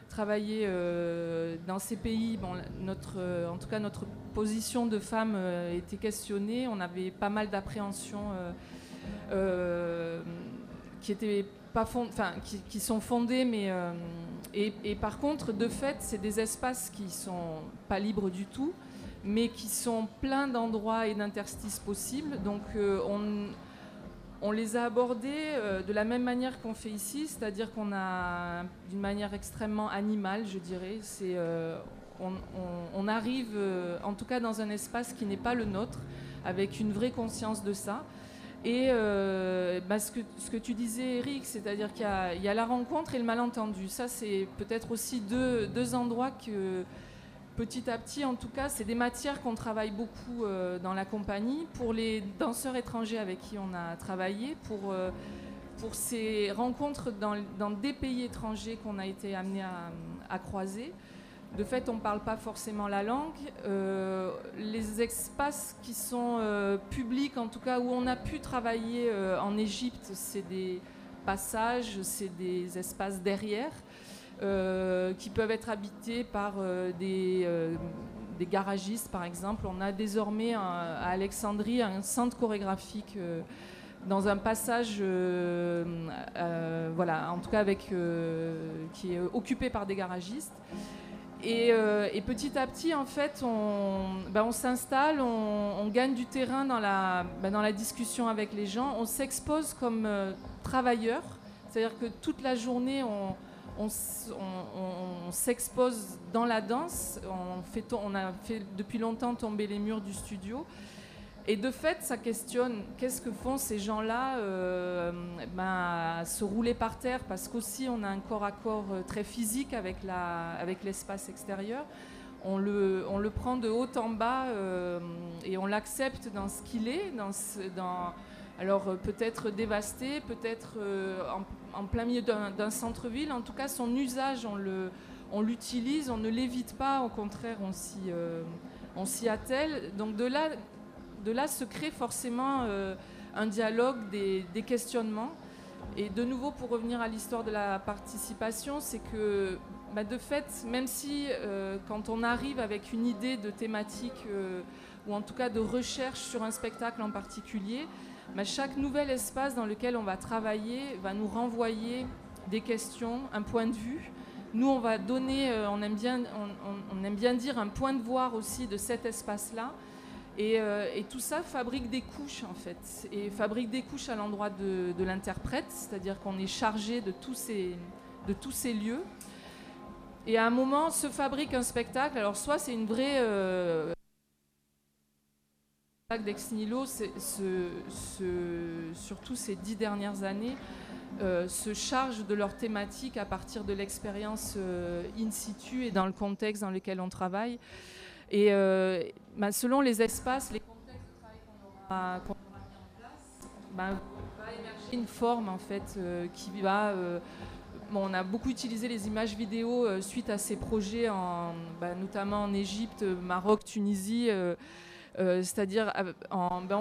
travailler dans ces pays, en tout cas notre position de femme était questionnée. On avait pas mal d'appréhensions qui étaient pas enfin, qui, sont fondées, mais et, et, par contre, de fait, c'est des espaces qui sont pas libres du tout mais qui sont pleins d'endroits et d'interstices possibles. Donc euh, on, on, les a abordés euh, de la même manière qu'on fait ici, c'est-à-dire qu'on a d'une manière extrêmement animale, je dirais. C'est, euh, on, arrive, en tout cas dans un espace qui n'est pas le nôtre, avec une vraie conscience de ça. Et bah, ce, que, tu disais, Eric, c'est-à-dire qu'il y, a la rencontre et le malentendu. Ça, c'est peut-être aussi deux, endroits que petit à petit, en tout cas, c'est des matières qu'on travaille beaucoup euh, dans la compagnie. Pour les danseurs étrangers avec qui on a travaillé, pour, euh, pour ces rencontres dans, des pays étrangers qu'on a été amené à, croiser. De fait, on ne parle pas forcément la langue. Euh, les espaces qui sont publics, en tout cas, où on a pu travailler en Égypte, c'est des passages, c'est des espaces derrière. Euh, qui peuvent être habités par euh, des, euh, des, garagistes, par exemple. On a désormais à Alexandrie un centre chorégraphique dans un passage, voilà, en tout cas avec, qui est occupé par des garagistes. Et, petit à petit, en fait, on, on s'installe, on, gagne du terrain dans la, ben, dans la discussion avec les gens, on s'expose comme travailleurs, c'est-à-dire que toute la journée, on, s'expose dans la danse. On, on a fait depuis longtemps tomber les murs du studio. Et de fait, ça questionne qu'est-ce que font ces gens-là euh, ben, se rouler par terre? Parce qu'aussi on a un corps à corps euh, très physique avec, l'espace extérieur. On le, on prend de haut en bas euh, et on l'accepte dans ce qu'il est, alors peut-être dévasté, peut-être en, plein milieu d'un centre-ville. En tout cas, son usage, on l'utilise, on, ne l'évite pas, au contraire, euh, on s'y attelle. Donc de là, de là se crée forcément un dialogue, des, questionnements. Et de nouveau, pour revenir à l'histoire de la participation, c'est que bah, de fait, même si quand on arrive avec une idée de thématique ou en tout cas de recherche sur un spectacle en particulier, chaque nouvel espace dans lequel on va travailler va nous renvoyer des questions, un point de vue. Nous, on va donner, euh, on, aime bien, on, aime bien dire, un point de voir aussi de cet espace-là. Euh, et, tout ça fabrique des couches, en fait. Et fabrique des couches à l'endroit de, l'interprète, c'est-à-dire qu'on est chargé de tous, ces, lieux. Et à un moment, se fabrique un spectacle. Alors, soit c'est une vraie euh, d'Ex Nihilo, surtout ces dix dernières années, euh, se chargent de leur thématique à partir de l'expérience euh, in situ et dans le contexte dans lequel on travaille. Et euh, bah, selon les espaces, les contextes de travail qu'on aura, mis en place, bah, va émerger une forme en fait qui va. on a beaucoup utilisé les images vidéo suite à ces projets, en, bah, notamment en Égypte, Maroc, Tunisie. Euh, c'est-à-dire, euh, ben,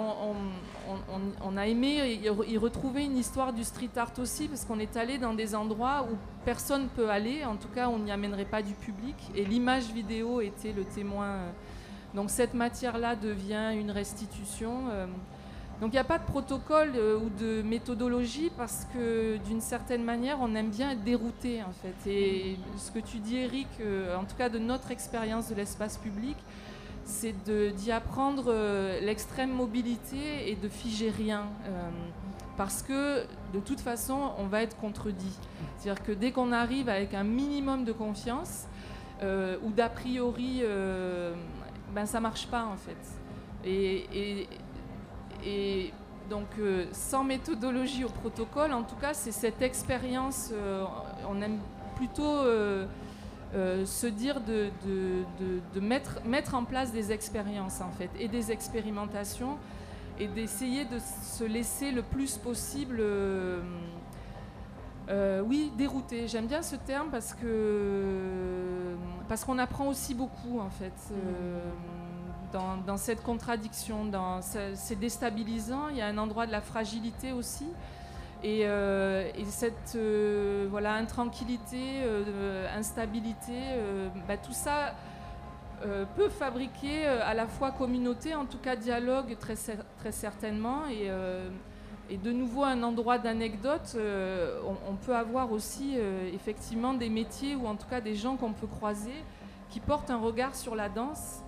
on, a aimé y retrouver une histoire du street art aussi, parce qu'on est allé dans des endroits où personne ne peut aller, en tout cas on n'y amènerait pas du public, et l'image vidéo était le témoin. Donc cette matière-là devient une restitution. Donc il n'y a pas de protocole euh, ou de méthodologie parce que d'une certaine manière, on aime bien être dérouté en fait. Et ce que tu dis, Eric, euh, en tout cas de notre expérience de l'espace public, c'est d'y apprendre euh, l'extrême mobilité et de figer rien. parce que de toute façon, on va être contredit. C'est-à-dire que dès qu'on arrive avec un minimum de confiance ou d'a priori, ben ça marche pas en fait. et et donc, euh, sans méthodologie au protocole, en tout cas, c'est cette expérience. Euh, on aime plutôt euh, se dire de, mettre, mettre, en place des expériences, en fait, et des expérimentations, et d'essayer de se laisser le plus possible. oui, dérouter. J'aime bien ce terme parce que parce qu'on apprend aussi beaucoup en fait. Mmh dans, cette contradiction. c'est déstabilisant. Il y a un endroit de la fragilité aussi. Et, euh, cette euh, voilà, intranquillité, euh, instabilité, bah, tout ça peut fabriquer à la fois communauté, en tout cas dialogue très, très certainement. Et, et de nouveau, un endroit d'anecdote, on, peut avoir aussi effectivement des métiers ou en tout cas des gens qu'on peut croiser qui portent un regard sur la danse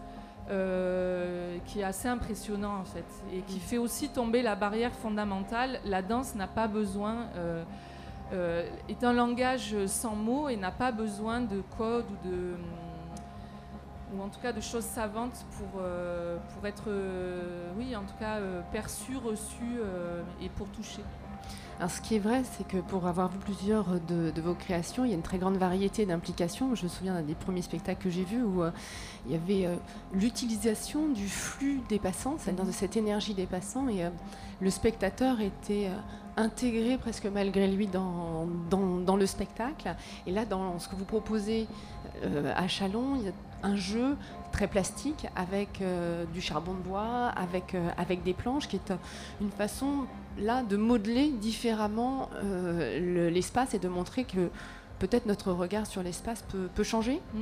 euh, qui est assez impressionnant en fait et qui fait aussi tomber la barrière fondamentale. La danse n'a pas besoin, euh, euh, est un langage sans mots et n'a pas besoin de code ou de ou en tout cas de choses savantes pour, pour être, oui, en tout cas perçu, reçu et pour toucher. Ce qui est vrai, c'est que pour avoir vu plusieurs de, vos créations, il y a une très grande variété d'implications. Je me souviens d'un des premiers spectacles que j'ai vus où euh, il y avait euh, l'utilisation du flux des passants, c'est-à-dire de cette énergie des passants, et euh, le spectateur était intégré presque malgré lui dans, le spectacle. Et là, dans ce que vous proposez à Chalon, il y a un jeu très plastique avec du charbon de bois, avec des planches, qui est une façon là de modeler différemment euh, l'espace et de montrer que peut-être notre regard sur l'espace peut, changer mm.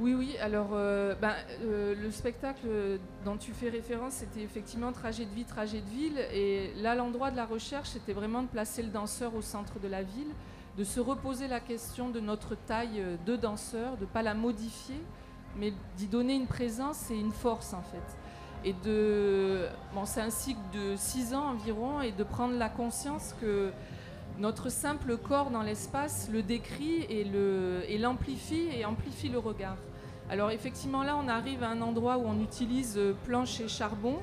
Oui, oui. Alors, euh, ben, euh, le spectacle dont tu fais référence, c'était effectivement Trajet de vie, Trajet de ville. Et là, l'endroit de la recherche, c'était vraiment de placer le danseur au centre de la ville, de se reposer la question de notre taille de danseur, de ne pas la modifier, mais d'y donner une présence et une force, en fait et de bon, c'est un cycle de 6 ans environ et de prendre la conscience que notre simple corps dans l'espace le décrit et le et l'amplifie et amplifie le regard. Alors effectivement là on arrive à un endroit où on utilise euh, planches et charbon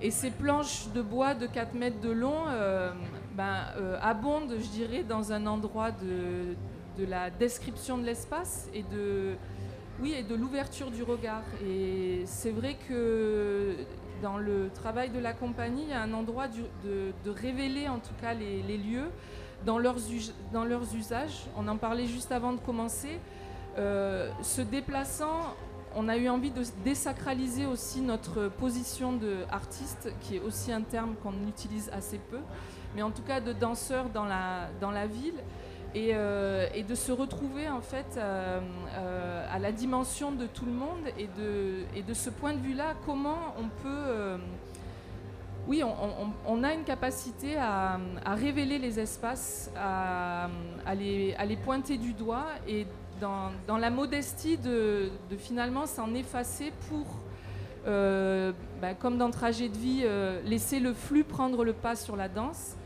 et ces planches de bois de 4 mètres de long euh, ben, euh, abondent je dirais dans un endroit de, de la description de l'espace et de oui, et de l'ouverture du regard. Et c'est vrai que dans le travail de la compagnie, il y a un endroit de, révéler en tout cas les, lieux dans leurs, usages. On en parlait juste avant de commencer. Euh, se déplaçant, on a eu envie de désacraliser aussi notre position d'artiste, qui est aussi un terme qu'on utilise assez peu, mais en tout cas de danseur dans la ville. Euh, et, de se retrouver en fait euh, euh, à la dimension de tout le monde et de, et de ce point de vue-là, comment on peut... oui, on, a une capacité à, révéler les espaces, à, les, à, les, pointer du doigt et dans, dans la modestie de, finalement s'en effacer pour, bah, comme dans Trajet de vie, laisser le flux prendre le pas sur la danse,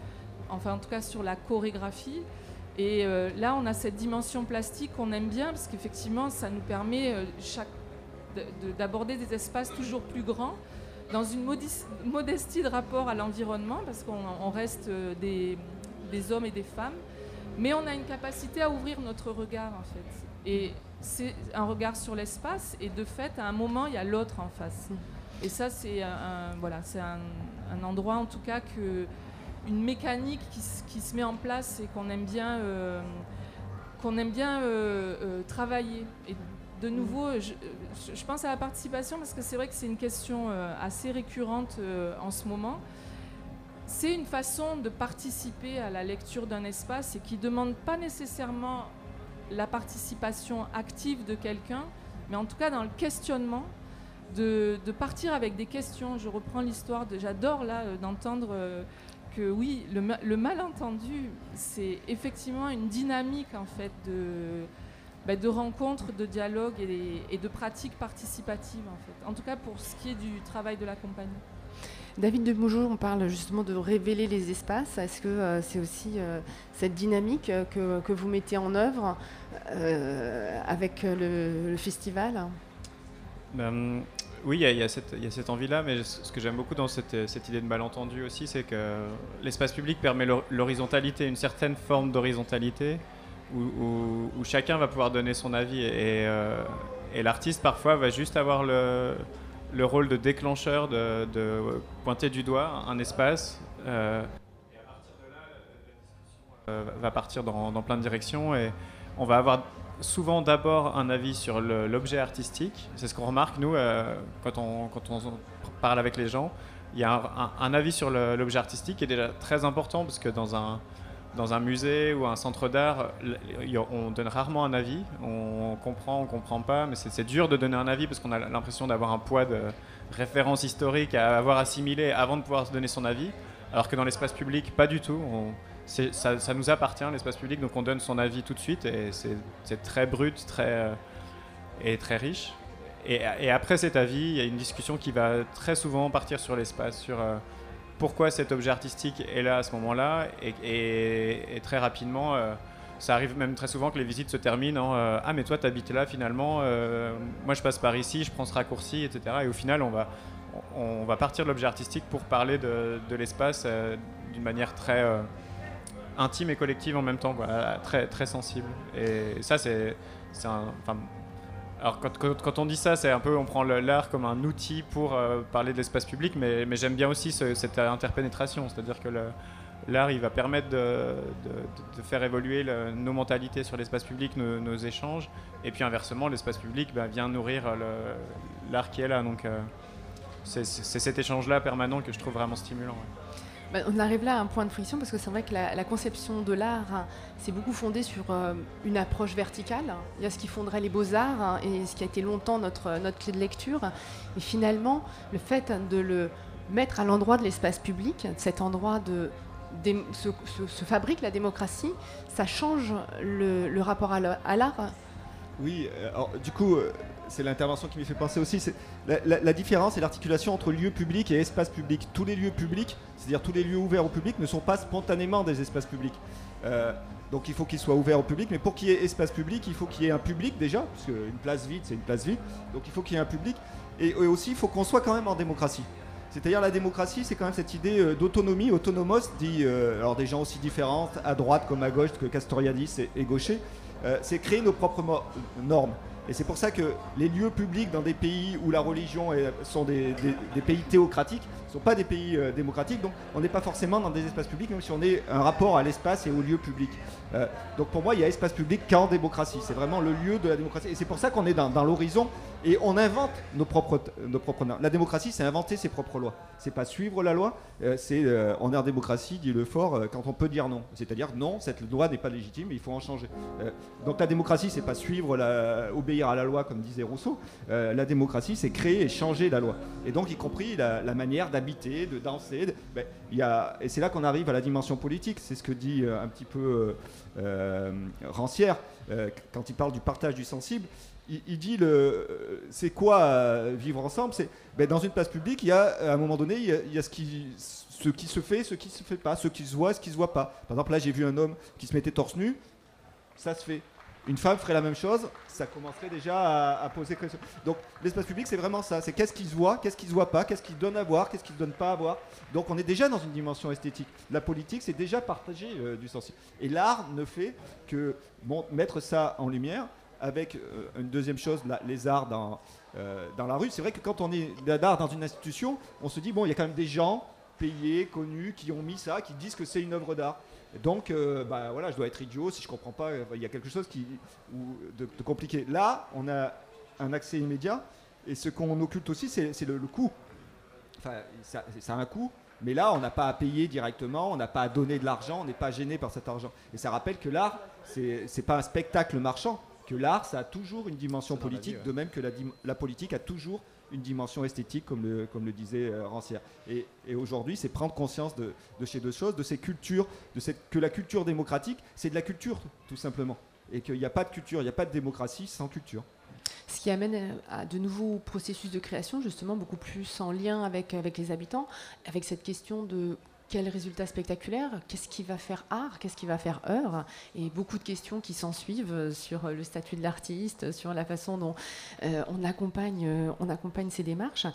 enfin en tout cas sur la chorégraphie. Et euh, là, on a cette dimension plastique qu'on aime bien parce qu'effectivement, ça nous permet euh, d'aborder des espaces toujours plus grands dans une modestie de rapport à l'environnement parce qu'on reste euh, des, hommes et des femmes, mais on a une capacité à ouvrir notre regard en fait. Et c'est un regard sur l'espace et de fait, à un moment, il y a l'autre en face. Et ça, c'est un, voilà, c'est un, endroit en tout cas que une mécanique qui, se met en place et qu'on aime bien, euh, qu'on aime bien euh, euh, travailler. Et de nouveau, je, pense à la participation parce que c'est vrai que c'est une question assez récurrente en ce moment. C'est une façon de participer à la lecture d'un espace et qui ne demande pas nécessairement la participation active de quelqu'un, mais en tout cas dans le questionnement de, partir avec des questions. Je reprends l'histoire, j'adore là d'entendre que oui, le, malentendu, c'est effectivement une dynamique en fait de, bah, de rencontres, de dialogues et, de pratiques participatives en fait. En tout cas pour ce qui est du travail de la compagnie. David de Mougeot, on parle justement de révéler les espaces. Est-ce que euh, c'est aussi euh, cette dynamique que, que, vous mettez en œuvre euh, avec le, festival? Ben, oui, il y, a cette envie-là, mais ce que j'aime beaucoup dans cette, idée de malentendu aussi, c'est que l'espace public permet l'horizontalité, une certaine forme d'horizontalité, où, chacun va pouvoir donner son avis. Euh, et, l'artiste, parfois, va juste avoir le, rôle de déclencheur, de, pointer du doigt un espace. Euh, et à partir de là, la discussion va partir dans, dans plein de directions. Et on va avoir souvent d'abord un avis sur l'objet artistique. C'est ce qu'on remarque, nous, euh, quand, on, parle avec les gens. Il y a un, avis sur l'objet artistique qui est déjà très important parce que dans un, musée ou un centre d'art, on donne rarement un avis. On comprend, on comprend pas, mais c'est dur de donner un avis parce qu'on a l'impression d'avoir un poids de référence historique à avoir assimilé avant de pouvoir se donner son avis. Alors que dans l'espace public, pas du tout. Ça, nous appartient, l'espace public, donc on donne son avis tout de suite et c'est très brut très, euh, et très riche. Et, après cet avis, il y a une discussion qui va très souvent partir sur l'espace, sur euh, pourquoi cet objet artistique est là à ce moment-là. Et, très rapidement, euh, ça arrive même très souvent que les visites se terminent en Ah, mais toi, tu habites là finalement, moi je passe par ici, je prends ce raccourci, etc. Et au final, on va, on va partir de l'objet artistique pour parler de l'espace d'une manière très intime et collective en même temps, très, très sensible. Et ça, c'est. Enfin, alors quand, quand, on dit ça, c'est un peu, on prend l'art comme un outil pour euh, parler de l'espace public, mais, mais j'aime bien aussi cette interpénétration, c'est-à-dire que l'art, il va permettre de, faire évoluer nos mentalités sur l'espace public, nos, échanges, et puis inversement, l'espace public bah, vient nourrir l'art qui est là. Donc euh, c'est cet échange-là permanent que je trouve vraiment stimulant. On arrive là à un point de friction parce que c'est vrai que la, conception de l'art, hein, c'est beaucoup fondé sur euh, une approche verticale. Il y a ce qui fonderait les beaux-arts hein, et ce qui a été longtemps notre, notre clé de lecture. Et finalement, le fait de le mettre à l'endroit de l'espace public, cet endroit de, se, fabrique la démocratie, ça change le, rapport à l'art. Oui, euh, du coup, euh, c'est l'intervention qui m'y fait penser aussi. La, différence et l'articulation entre lieu public et espace public. Tous les lieux publics, c'est-à-dire tous les lieux ouverts au public, ne sont pas spontanément des espaces publics. Euh, donc il faut qu'ils soient ouverts au public, mais pour qu'il y ait espace public, il faut qu'il y ait un public déjà, parce qu'une place vide, c'est une place vide. Donc il faut qu'il y ait un public. Et, aussi, il faut qu'on soit quand même en démocratie. C'est-à-dire la démocratie, c'est quand même cette idée euh, d'autonomie, autonomos, dit euh, alors des gens aussi différents, à droite comme à gauche, que Castoriadis et, et Gaucher, c'est créer nos propres normes. Et c'est pour ça que les lieux publics dans des pays où la religion sont des, pays théocratiques ne sont pas des pays euh, démocratiques, donc on n'est pas forcément dans des espaces publics, même si on est un rapport à l'espace et aux lieux publics. Euh, donc pour moi, il y a espace public qu'en démocratie. C'est vraiment le lieu de la démocratie. Et c'est pour ça qu'on est dans, l'horizon et on invente nos propres, nos propres normes. La démocratie, c'est inventer ses propres lois. C'est pas suivre la loi. Euh, c'est euh, on est en démocratie, dit le fort, quand on peut dire non. C'est-à-dire non, cette loi n'est pas légitime, il faut en changer. donc la démocratie, c'est pas suivre, la, obéir à la loi, comme disait Rousseau. la démocratie, c'est créer et changer la loi. Et donc y compris la, manière d'habiter, de danser. ben, y a, et c'est là qu'on arrive à la dimension politique. C'est ce que dit un petit peu Rancière quand il parle du partage du sensible il, dit le, c'est quoi euh, vivre ensemble? C'est ben, dans une place publique, il y a à un moment donné, il y a, ce qui ce qui se fait, ce qui se fait pas, ce qui se voit, ce qui se voit pas. Par exemple, là, j'ai vu un homme qui se mettait torse nu, ça se fait. Une femme ferait la même chose, ça commencerait déjà à, poser question. Donc l'espace public, c'est vraiment ça. C'est qu'est-ce qui se voit, qu'est-ce qui se voit pas, qu'est-ce qui donne à voir, qu'est-ce qui ne donne pas à voir. Donc on est déjà dans une dimension esthétique. La politique, c'est déjà partager euh, du sens. Et l'art ne fait que mettre ça en lumière avec euh, une deuxième chose, les arts dans, euh, dans la rue. C'est vrai que quand on est d'art dans une institution, on se dit, bon, il y a quand même des gens payés, connus, qui ont mis ça, qui disent que c'est une œuvre d'art. Donc, euh, bah, voilà, je dois être idiot si je comprends pas. Il y a quelque chose qui, de, compliqué. Là, on a un accès immédiat. Et ce qu'on occulte aussi, c'est le, le, coût. Enfin, ça, ça, a un coût. Mais là, on n'a pas à payer directement, on n'a pas à donner de l'argent, on n'est pas gêné par cet argent. Et ça rappelle que l'art, c'est pas un spectacle marchand, que l'art, ça a toujours une dimension politique, de même que la, politique a toujours une dimension esthétique, comme le, comme le disait euh, Rancière. Et, aujourd'hui, c'est prendre conscience de, ces deux choses, de ces cultures, de cette, que la culture démocratique, c'est de la culture, tout simplement. Et qu'il n'y a pas de culture, il n'y a pas de démocratie sans culture. Ce qui amène euh, à de nouveaux processus de création, justement, beaucoup plus en lien avec, avec les habitants, avec cette question de quel résultat spectaculaire Qu'est-ce qui va faire art Qu'est-ce qui va faire heure Et beaucoup de questions qui s'en suivent sur le statut de l'artiste, sur la façon dont euh, on, accompagne, euh, ces démarches.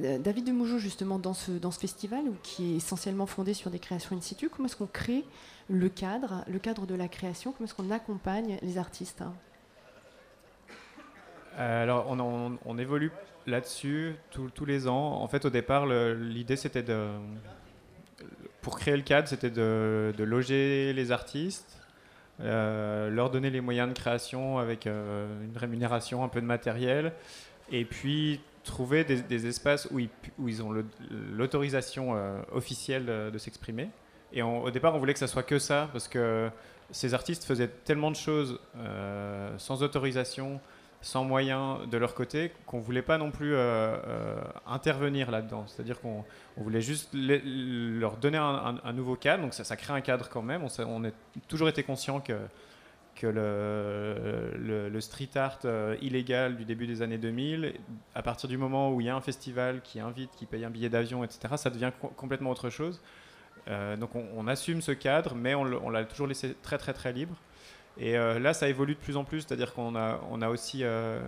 Euh, David de Mougeot, justement, dans ce, festival, qui est essentiellement fondé sur des créations in situ, comment est-ce qu'on crée le cadre, le cadre de la création Comment est-ce qu'on accompagne les artistes? Alors, on, on évolue là-dessus tous les ans. En fait, au départ, l'idée, c'était de, pour créer le cadre, c'était de, loger les artistes, euh, leur donner les moyens de création avec euh, une rémunération, un peu de matériel, et puis trouver des, espaces où ils, ont l'autorisation euh, officielle de s'exprimer. Et au départ, on voulait que ça soit que ça, parce que ces artistes faisaient tellement de choses sans autorisation, sans moyens de leur côté, qu'on ne voulait pas non plus euh, euh, intervenir là-dedans. C'est-à-dire qu'on voulait juste leur donner un, nouveau cadre, donc ça, crée un cadre quand même. On, a toujours été conscient que, le, street art euh, illégal du début des années 2000, à partir du moment où il y a un festival qui invite, qui paye un billet d'avion, etc., ça devient complètement autre chose. donc on, on, assume ce cadre, mais on l'a toujours laissé très très très libre. Et euh, là, ça évolue de plus en plus, c'est-à-dire qu'on a, aussi euh,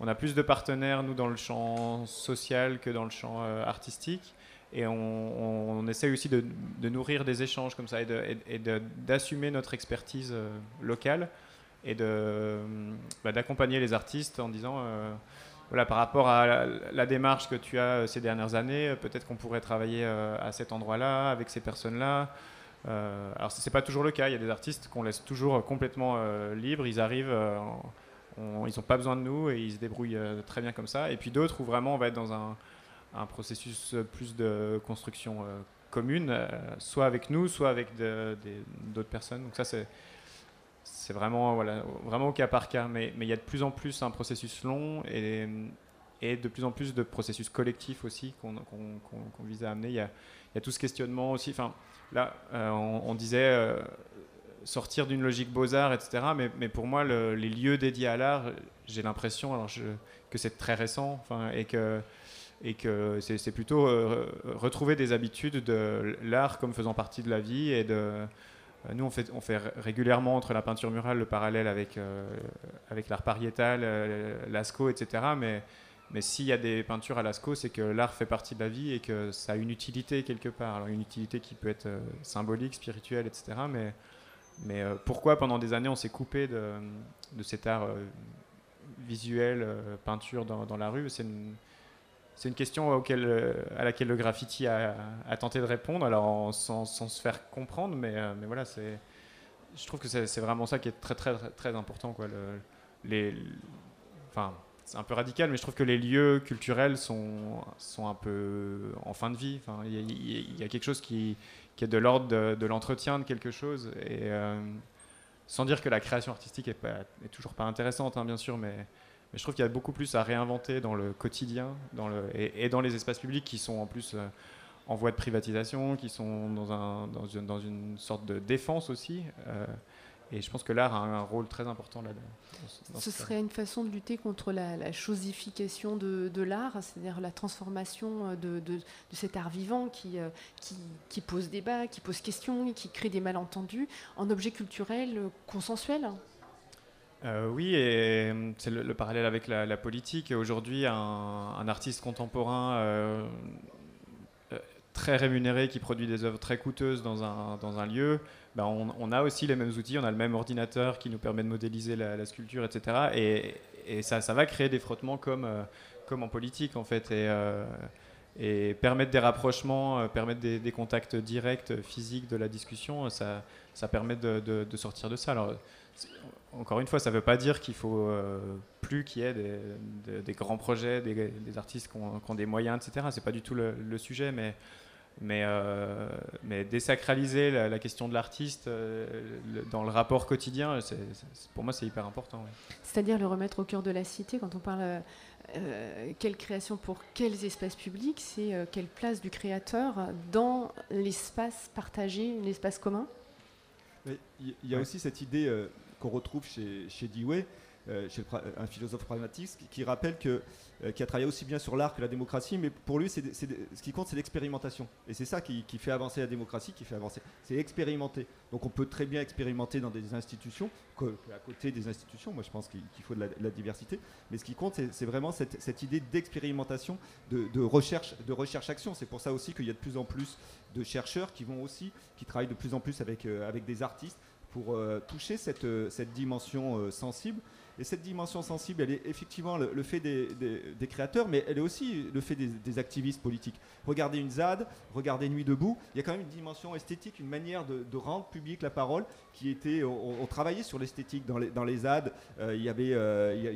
on a plus de partenaires, nous, dans le champ social que dans le champ euh, artistique. Et on, on, essaie aussi de, nourrir des échanges comme ça et d'assumer notre expertise locale et bah, d'accompagner les artistes en disant voilà, par rapport à la, démarche que tu as ces dernières années, peut-être qu'on pourrait travailler à cet endroit-là, avec ces personnes-là. Euh, alors c'est pas toujours le cas, il y a des artistes qu'on laisse toujours complètement euh, libres, ils arrivent, euh, ils n'ont pas besoin de nous et ils se débrouillent très bien comme ça. Et puis d'autres où vraiment on va être dans un, processus plus de construction commune, soit avec nous, soit avec d'autres personnes. Donc ça c'est vraiment, voilà, vraiment au cas par cas, mais, il y a de plus en plus un processus long et, de plus en plus de processus collectifs aussi qu'on vise à amener. Il y, a, tout ce questionnement aussi. Là, euh, on, disait euh, sortir d'une logique beaux-arts, etc. Mais, pour moi, les lieux dédiés à l'art, j'ai l'impression que c'est très récent et que, c'est plutôt euh, retrouver des habitudes de l'art comme faisant partie de la vie. Et de, nous, on fait, on fait régulièrement entre la peinture murale le parallèle avec, avec l'art pariétal, l'asco, etc. Mais mais s'il y a des peintures à Lascaux, c'est que l'art fait partie de la vie et que ça a une utilité quelque part. Alors une utilité qui peut être euh, symbolique, spirituelle, etc. Mais, euh, pourquoi pendant des années on s'est coupé de, cet art euh, visuel, peinture dans, la rue? C'est une, question à laquelle le graffiti a, tenté de répondre, alors sans, se faire comprendre, mais, voilà, je trouve que c'est, vraiment ça qui est très très très, important. Les, enfin, c'est un peu radical, mais je trouve que les lieux culturels sont, sont un peu en fin de vie. Il y, a quelque chose qui, qui est de l'ordre de, l'entretien de quelque chose. Et euh, sans dire que la création artistique est, pas, est toujours pas intéressante, hein, bien sûr, mais, mais je trouve qu'il y a beaucoup plus à réinventer dans le quotidien dans le, et, dans les espaces publics qui sont en plus euh, en voie de privatisation, qui sont dans, un, dans, une, dans une sorte de défense aussi. Euh, et je pense que l'art a un rôle très important là-dedans. Ce serait une façon de lutter contre la, chosification de, l'art, c'est-à-dire la transformation de, de, cet art vivant qui, euh, qui, qui, pose débat, qui pose question, qui crée des malentendus, en objet culturel consensuel euh, oui, et euh, c'est le, parallèle avec la, politique. Aujourd'hui, un, artiste contemporain euh, très rémunéré qui produit des œuvres très coûteuses dans un, dans un lieu, ben on, a aussi les mêmes outils, on a le même ordinateur qui nous permet de modéliser la, sculpture, etc. Et, et, ça, ça va créer des frottements comme, euh, comme en politique, en fait. Et, euh, et permettre des rapprochements, euh, permettre des, contacts directs, physiques de la discussion, ça, ça permet de, de, sortir de ça. Alors, encore une fois, ça ne veut pas dire qu'il faut plus qu'il y ait des, grands projets, des, artistes qui ont, des moyens, etc. C'est pas du tout le, le sujet, mais mais, euh, mais désacraliser la, question de l'artiste euh, dans le rapport quotidien, pour moi, c'est hyper important. C'est-à-dire le remettre au cœur de la cité quand on parle quelle création pour quels espaces publics C'est quelle place du créateur dans l'espace partagé, l'espace commun? Il y a aussi cette idée qu'on retrouve chez, chez Dewey, chez un philosophe pragmatiste, qui rappelle que euh, qui a travaillé aussi bien sur l'art que la démocratie, mais pour lui, ce qui compte, c'est l'expérimentation. Et c'est ça qui, fait avancer la démocratie, qui fait avancer. C'est expérimenter. Donc on peut très bien expérimenter dans des institutions, à côté des institutions, moi je pense qu'il faut de la, diversité, mais ce qui compte, c'est vraiment cette, idée d'expérimentation, de, recherche, de recherche-action. C'est pour ça aussi qu'il y a de plus en plus de chercheurs qui vont aussi, qui travaillent de plus en plus avec, euh, avec des artistes pour euh, toucher cette, cette dimension sensible. Et cette dimension sensible, elle est effectivement le, fait des, créateurs, mais elle est aussi le fait des, activistes politiques. Regardez une ZAD, regardez Nuit debout, il y a quand même une dimension esthétique, une manière de, rendre publique la parole qui était. On, travaillait sur l'esthétique dans les, ZAD, euh, il y avait, euh,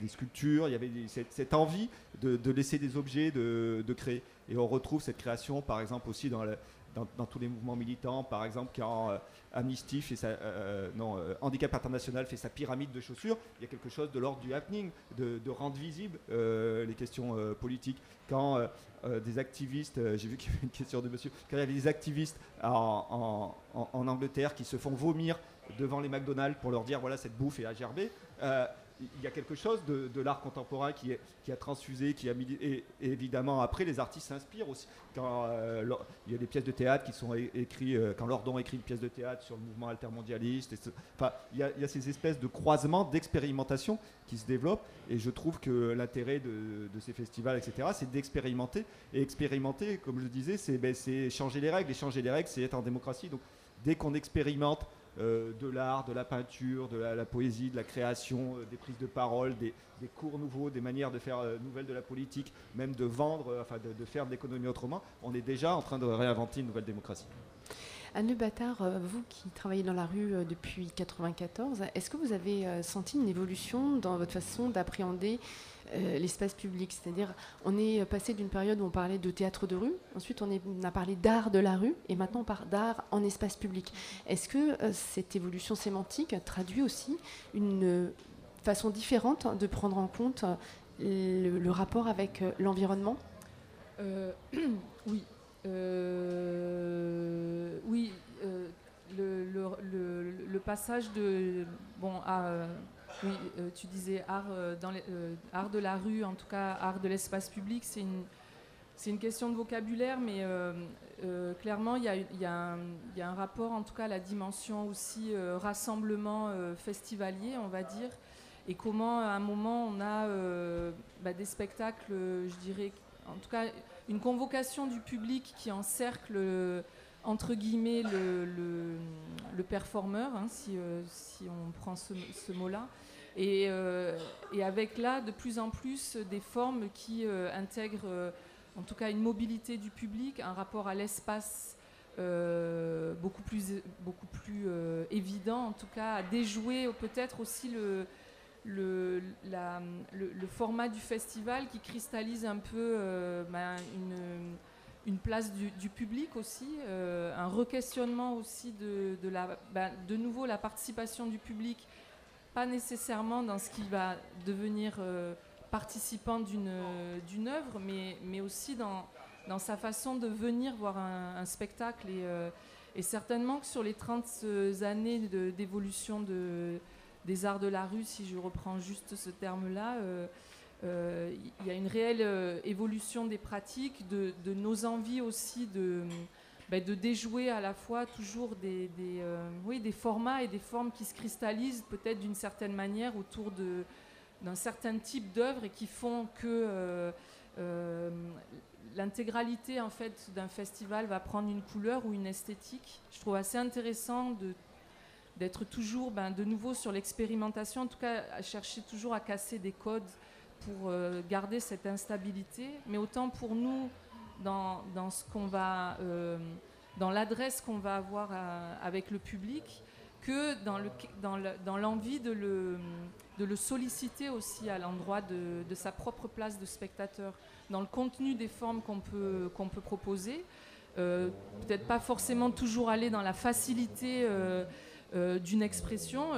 des, sculptures, il y avait cette, envie de, laisser des objets, de, créer. Et on retrouve cette création, par exemple, aussi dans, dans, tous les mouvements militants, par exemple, quand. Euh, Amnesty fait sa, euh, euh, non, Handicap International fait sa pyramide de chaussures, il y a quelque chose de l'ordre du happening, de, rendre visibles les questions politiques. Quand des activistes, j'ai vu qu'il y avait une question de monsieur, quand il y avait des activistes en, Angleterre qui se font vomir devant les McDonald's pour leur dire voilà cette bouffe est à gerber, il y a quelque chose de, l'art contemporain qui, est, qui, a transfusé, qui a mis, et, évidemment après les artistes s'inspirent aussi. Quand euh, il y a des pièces de théâtre qui sont écrites, euh, quand Lordon écrit une pièce de théâtre sur le mouvement altermondialiste, enfin il y, a, ces espèces de croisements, d'expérimentation qui se développent, et je trouve que l'intérêt de, ces festivals, etc., c'est d'expérimenter, et expérimenter, comme je le disais, c'est ben, changer les règles, et changer les règles, c'est être en démocratie. Donc dès qu'on expérimente euh, de l'art, de la peinture, de la, poésie, de la création, euh, des prises de parole, des, cours nouveaux, des manières de faire euh, nouvelle de la politique, même de vendre, enfin de, faire de l'économie autrement, on est déjà en train de réinventer une nouvelle démocratie. Anne Bâtard, vous qui travaillez dans la rue depuis 1994, est-ce que vous avez senti une évolution dans votre façon d'appréhender euh, l'espace public. C'est-à-dire, on est passé d'une période où on parlait de théâtre de rue, ensuite on, a parlé d'art de la rue, et maintenant on parle d'art en espace public. Est-ce que euh, cette évolution sémantique traduit aussi une façon différente de prendre en compte euh, le, rapport avec l'environnement? Oui. oui. Le, passage de bon à oui, euh, tu disais art, euh, dans euh, art de la rue, en tout cas art de l'espace public, c'est une, question de vocabulaire, mais clairement, il y, a un rapport, en tout cas, à la dimension aussi rassemblement festivalier, on va dire, et comment, à un moment, on a bah, des spectacles, je dirais, en tout cas, une convocation du public qui encercle entre guillemets le, le, performeur, hein, si, on prend ce mot-là, euh, et, avec là, de plus en plus, des formes qui euh, intègrent euh, en tout cas une mobilité du public, un rapport à l'espace beaucoup plus, beaucoup plus évident, en tout cas à déjouer peut-être aussi le, le, le, format du festival qui cristallise un peu ben, une, une, place du, public aussi, un requestionnement aussi de, de, la, ben, de nouveau la participation du public pas nécessairement dans ce qui va devenir euh, participant d'une œuvre, mais, mais aussi dans, dans sa façon de venir voir un, spectacle. Et, euh, et, certainement que sur les 30 années d'évolution de, des arts de la rue, si je reprends juste ce terme-là, euh, il y a une réelle évolution des pratiques, de, de nos envies aussi de ben, de déjouer à la fois toujours des, euh, oui, des formats et des formes qui se cristallisent peut-être d'une certaine manière autour d'un certain type d'œuvre et qui font que euh, euh, l'intégralité en fait d'un festival va prendre une couleur ou une esthétique. Je trouve assez intéressant de d'être toujours ben, de nouveau sur l'expérimentation, en tout cas à chercher toujours à casser des codes pour garder cette instabilité, mais autant pour nous dans, euh, dans l'adresse qu'on va avoir euh, avec le public, que dans, le, dans, l'envie de le, solliciter aussi à l'endroit de, sa propre place de spectateur, dans le contenu des formes qu'on peut, qu'on peut proposer. Euh, peut-être pas forcément toujours aller dans la facilité d'une expression.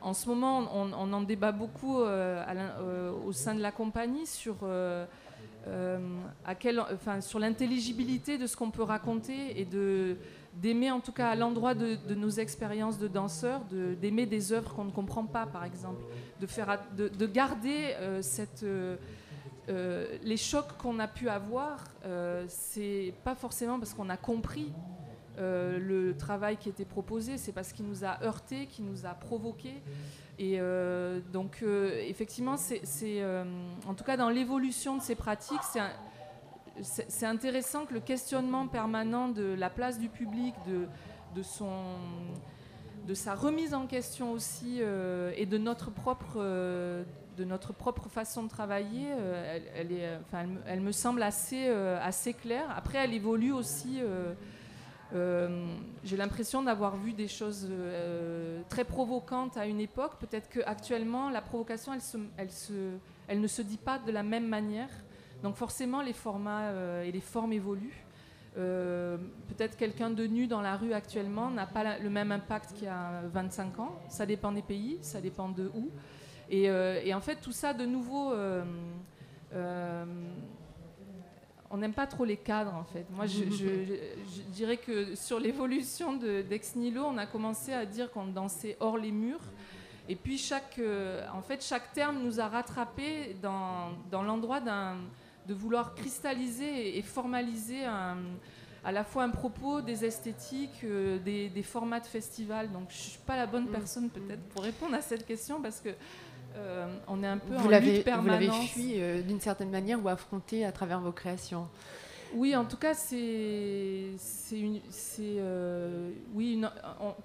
En ce moment, on, en débat beaucoup au sein de la compagnie sur enfin, sur l'intelligibilité de ce qu'on peut raconter et d'aimer en tout cas à l'endroit de, nos expériences de danseurs, d'aimer des œuvres qu'on ne comprend pas par exemple, de, garder euh, euh, euh, les chocs qu'on a pu avoir, c'est pas forcément parce qu'on a compris le travail qui était proposé, c'est parce qu'il nous a heurté, qu'il nous a provoqué. Et donc effectivement, c'est en tout cas dans l'évolution de ces pratiques, c'est intéressant que le questionnement permanent de la place du public, de, sa remise en question aussi euh, et de notre propre, euh, façon de travailler, euh, elle, me semble assez claire. Après, elle évolue aussi. J'ai l'impression d'avoir vu des choses très provocantes à une époque. Peut-être qu'actuellement, la provocation, elle, ne se dit pas de la même manière. Donc forcément, les formats euh, et les formes évoluent. Euh, peut-être quelqu'un de nu dans la rue actuellement n'a pas le même impact qu'il y a 25 ans. Ça dépend des pays, ça dépend de où. Et, euh, en fait, tout ça, de nouveau, on n'aime pas trop les cadres, en fait. Moi, je, dirais que sur l'évolution d'Ex Nilo, on a commencé à dire qu'on dansait hors les murs. Et puis, chaque, en fait, chaque terme nous a rattrapés dans, dans l'endroit de vouloir cristalliser et formaliser à la fois un propos, des esthétiques, euh, des, formats de festival. Donc je ne suis pas la bonne mm. personne peut-être pour répondre à cette question parce que euh, on est un peu vous en lutte permanente. Vous l'avez fui euh, d'une certaine manière ou affronté à travers vos créations oui, en tout cas, c'est, c'est, oui,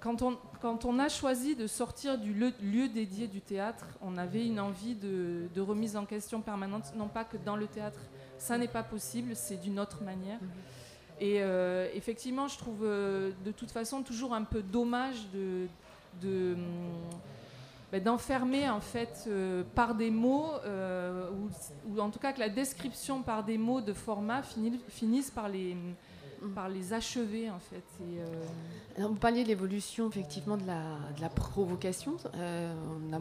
quand, on, quand on a choisi de sortir du lieu, dédié du théâtre, on avait une envie de, de, remise en question permanente, non pas que dans le théâtre, ça n'est pas possible, c'est d'une autre manière. Mhm. Et euh, effectivement, je trouve euh, de toute façon toujours un peu dommage de, hum, ben, d'enfermer en fait euh, par des mots, ou, en tout cas que la description par des mots de format finisse, par les, mhm. par les achever en fait. vous parliez de l'évolution effectivement de la, de la provocation. On a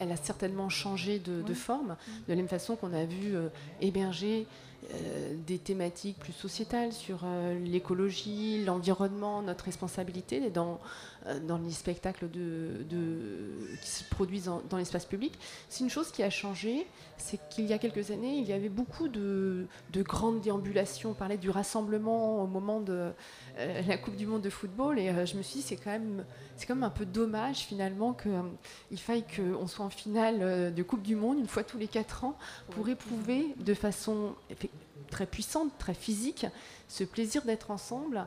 elle a certainement changé de, forme, de la même façon qu'on a vu euh, émerger euh, des thématiques plus sociétales sur euh, l'écologie, l'environnement, notre responsabilité dans, dans les spectacles de, qui se produisent dans l'espace public. C'est une chose qui a changé, c'est qu'il y a quelques années, il y avait beaucoup de, grandes déambulations. On parlait du rassemblement au moment de la Coupe du Monde de football et je me suis dit c'est quand même c'est quand même un peu dommage finalement qu'il faille qu'on soit en finale de Coupe du Monde une fois tous les quatre ans pour éprouver de façon très puissante, très physique, ce plaisir d'être ensemble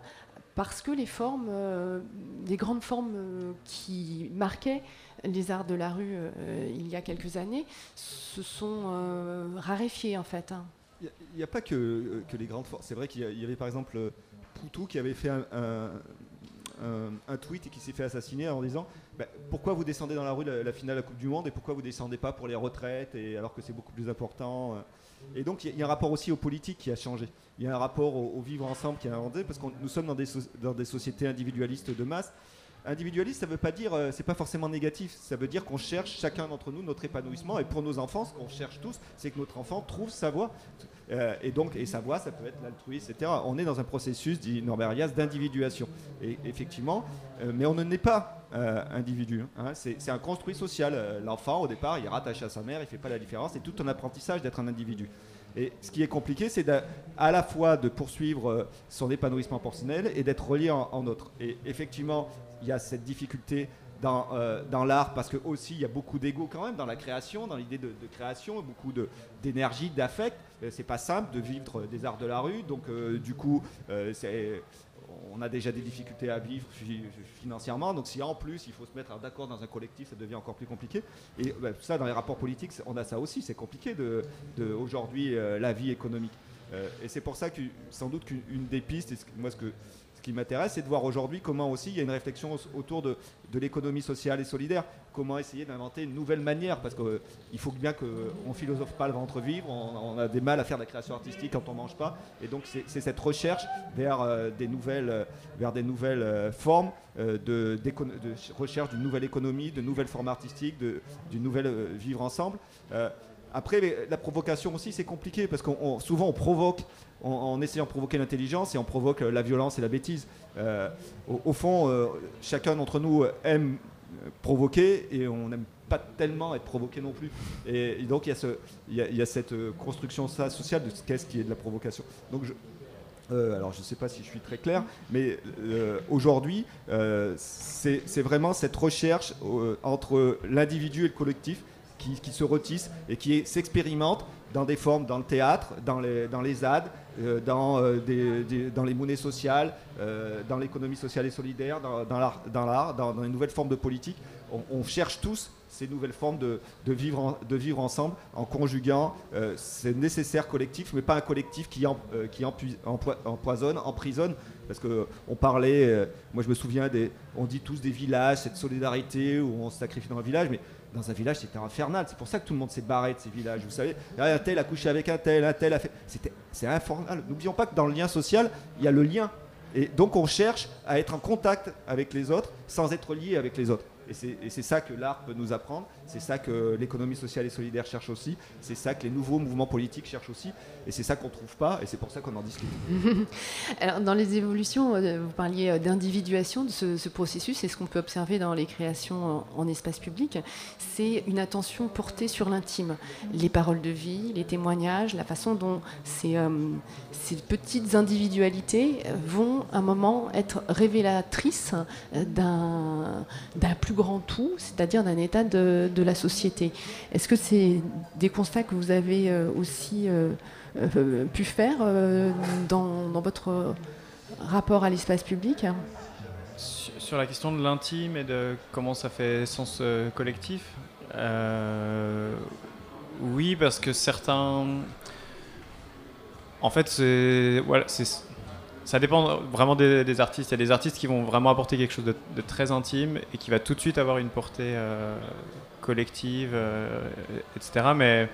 parce que les formes, euh, les grandes formes euh, qui marquaient les arts de la rue euh, il y a quelques années se sont raréfiées en fait. Hein. Il n'y a, pas que, les grandes formes. C'est vrai qu'il y, avait par exemple Poutou qui avait fait un, tweet et qui s'est fait assassiner en disant bah, pourquoi vous descendez dans la rue la, finale de la Coupe du Monde et pourquoi vous descendez pas pour les retraites et alors que c'est beaucoup plus important. Et donc il y, a un rapport aussi aux politiques qui a changé. Il y a un rapport au, vivre ensemble qui a inventé parce que nous sommes dans des, dans des sociétés individualistes de masse. Individualiste, ça veut pas dire, euh, c'est pas forcément négatif. Ça veut dire qu'on cherche chacun d'entre nous notre épanouissement. Et pour nos enfants, ce qu'on cherche tous, c'est que notre enfant trouve sa voie. Euh, et donc, et sa voie, ça peut être l'altruisme, etc. On est dans un processus, dit Norbert d'individuation. Et effectivement, euh, mais on ne naît pas individu. Hein. C'est un construit social. L'enfant, au départ, il est rattaché à sa mère, il fait pas la différence. C'est tout un apprentissage d'être un individu. Et ce qui est compliqué, c'est à la fois de poursuivre son épanouissement personnel et d'être relié en autre. Et effectivement, il y a cette difficulté dans, euh, dans l'art parce que aussi il y a beaucoup d'ego quand même dans la création, dans l'idée de, création, beaucoup d'énergie, d'affect. Euh, c'est pas simple de vivre des arts de la rue, donc euh, du coup on a déjà des difficultés à vivre financièrement, donc si en plus il faut se mettre d'accord dans un collectif, ça devient encore plus compliqué. Et bah, ça, dans les rapports politiques, on a ça aussi, c'est compliqué de, de aujourd'hui la vie économique. et c'est pour ça que sans doute qu'une des pistes, et moi ce que qui m'intéresse, c'est de voir aujourd'hui comment aussi il y a une réflexion autour de, l'économie sociale et solidaire. Comment essayer d'inventer une nouvelle manière, parce qu'il euh, faut bien qu'on ne philosophe pas le ventre vivre, on, a des mal à faire de la création artistique quand on ne mange pas. Et donc c'est cette recherche vers euh, des nouvelles, euh, vers des nouvelles formes de, de, recherche d'une nouvelle économie, de nouvelles formes artistiques, d'une nouvelle vivre ensemble. Après, la provocation aussi, c'est compliqué parce qu'on souvent on provoque en, essayant de provoquer l'intelligence et on provoque la violence et la bêtise. Euh, au, fond, euh, chacun d'entre nous aime provoquer et on n'aime pas tellement être provoqué non plus. Et, donc il y, a cette construction sociale de ce qu'est-ce qui est de la provocation. Donc je, euh, alors je ne sais pas si je suis très clair, mais aujourd'hui, c'est vraiment cette recherche entre l'individu et le collectif qui, se retissent et qui s'expérimentent dans des formes, dans le théâtre, dans les, dans euh, dans, euh, des, dans les monnaies sociales, euh, dans l'économie sociale et solidaire, dans, l'art, dans, les nouvelles formes de politique. On, cherche tous ces nouvelles formes de, vivre, ensemble en conjuguant ces nécessaires collectifs, mais pas un collectif qui empoisonne, emprisonne. Parce qu'on parlait, moi je me souviens, des, on dit tous des villages, cette solidarité où on se sacrifie dans un village, mais dans un village, c'était infernal. C'est pour ça que tout le monde s'est barré de ces villages. Vous savez, un tel a couché avec un tel, un tel a fait. C'était, c'est infernal. N'oublions pas que dans le lien social, il y a le lien. Et donc, on cherche à être en contact avec les autres sans être lié avec les autres. Et c'est ça que l'art peut nous apprendre, c'est ça que l'économie sociale et solidaire cherche aussi, c'est ça que les nouveaux mouvements politiques cherchent aussi, et c'est ça qu'on ne trouve pas, et c'est pour ça qu'on en discute. Alors, dans les évolutions, euh, vous parliez euh, d'individuation de ce, processus, et ce qu'on peut observer dans les créations en, espace public, c'est une attention portée sur l'intime, les paroles de vie, les témoignages, la façon dont ces, euh, ces petites individualités vont à un moment être révélatrices d'un plus grand tout, c'est-à-dire d'un état de, la société. Est-ce que c'est des constats que vous avez euh, aussi euh, euh, pu faire dans, votre rapport à l'espace public? Sur la question de l'intime et de comment ça fait sens collectif, oui, parce que certains... En fait, c'est ça dépend vraiment des, artistes. Il y a des artistes qui vont vraiment apporter quelque chose de, très intime et qui va tout de suite avoir une portée euh, collective, euh, etc. Mais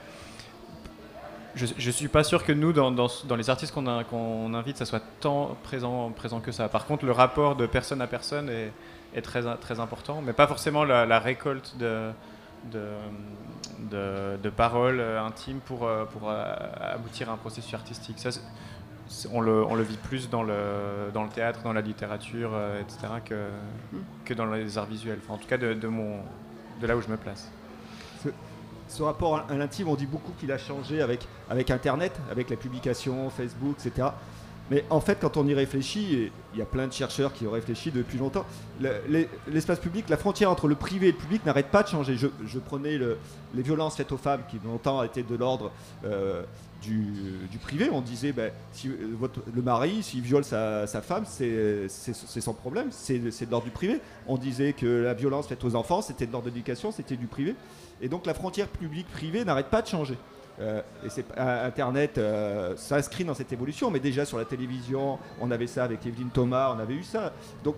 je ne suis pas sûr que nous, dans, les artistes qu'on invite, ça soit tant présent, que ça. Par contre, le rapport de personne à personne est, très, important, mais pas forcément la, récolte de, paroles intimes pour, aboutir à un processus artistique. On le, on le, vit plus dans le, dans le théâtre, dans la littérature, euh, etc., que, mm. que dans les arts visuels. en tout cas, de, de, mon, de là où je me place. Ce, rapport à l'intime, on dit beaucoup qu'il a changé avec, avec Internet, avec la publication, Facebook, etc. Mais en fait, quand on y réfléchit, et il y a plein de chercheurs qui ont réfléchi depuis longtemps, l'espace public, la frontière entre le privé et le public n'arrête pas de changer. Je, prenais le, les violences faites aux femmes, qui longtemps étaient de l'ordre euh, du, privé. On disait, ben, euh, le mari, s'il viole sa, femme, c'est son problème, c'est de l'ordre du privé. On disait que la violence faite aux enfants, c'était de l'ordre de l'éducation, c'était du privé. Et donc la frontière publique-privée n'arrête pas de changer. Euh, et c'est Internet euh, s'inscrit dans cette évolution, mais déjà sur la télévision, on avait ça avec Evelyne Thomas, on avait eu ça. Donc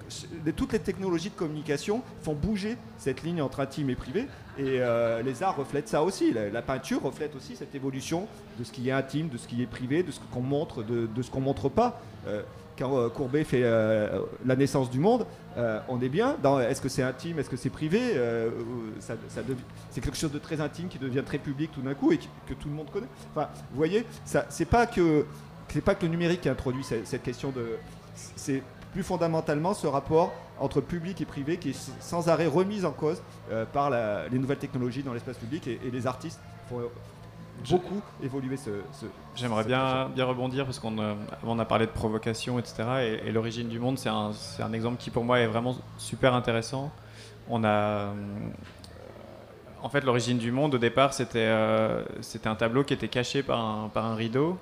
toutes les technologies de communication font bouger cette ligne entre intime et privé, et euh, les arts reflètent ça aussi. La, peinture reflète aussi cette évolution de ce qui est intime, de ce qui est privé, de ce qu'on montre, de, de, ce qu'on montre pas quand euh, Courbet fait euh, la naissance du monde, euh, on est bien est-ce que c'est intime, est-ce que c'est privé C'est quelque chose de très intime qui devient très public tout d'un coup et que, tout le monde connaît. Vous voyez, c'est pas que pas que le numérique qui introduit cette, question de. C'est plus fondamentalement ce rapport entre public et privé qui est sans arrêt remis en cause par les nouvelles technologies dans l'espace public et, les artistes beaucoup évolué ce. J'aimerais bien, bien rebondir parce qu'on euh, on a parlé de provocation, etc. Et, l'origine du monde, c'est un, un, exemple qui pour moi est vraiment super intéressant. On a. Euh, en fait, l'origine du monde, au départ, c'était euh, un tableau qui était caché par un, par un rideau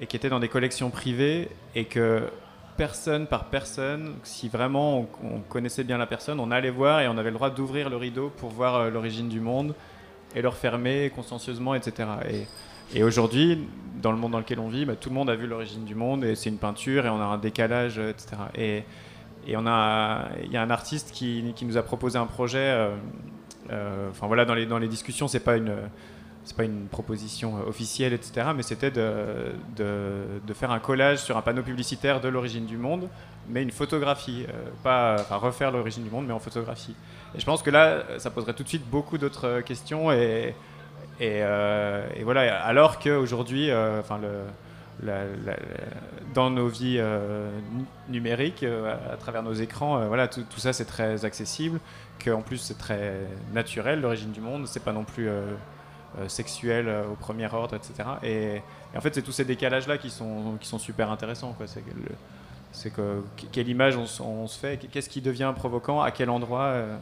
et qui était dans des collections privées et que personne par personne, si vraiment on, connaissait bien la personne, on allait voir et on avait le droit d'ouvrir le rideau pour voir l'origine du monde et le refermer consciencieusement, etc. Et aujourd'hui, dans le monde dans lequel on vit, bah, tout le monde a vu l'origine du monde et c'est une peinture et on a un décalage, etc. Et, et il y a un artiste qui, nous a proposé un projet. Enfin voilà, dans les, discussions, c'est pas une pas une proposition euh, officielle, etc., mais c'était de, faire un collage sur un panneau publicitaire de l'origine du monde, mais une photographie, euh, pas refaire l'origine du monde, mais en photographie. Et je pense que là, ça poserait tout de suite beaucoup d'autres questions, et, et, euh, voilà, alors qu'aujourd'hui, enfin le, dans nos vies numériques, à travers nos écrans, voilà, tout, ça c'est très accessible, qu'en plus c'est très naturel, l'origine du monde, c'est pas non plus euh, sexuel euh, au premier ordre, etc. Et, en fait, c'est tous ces décalages-là qui sont, qui sont super intéressants. C'est que, quelle image on, se fait, qu'est-ce qui devient provoquant, à quel endroit, euh.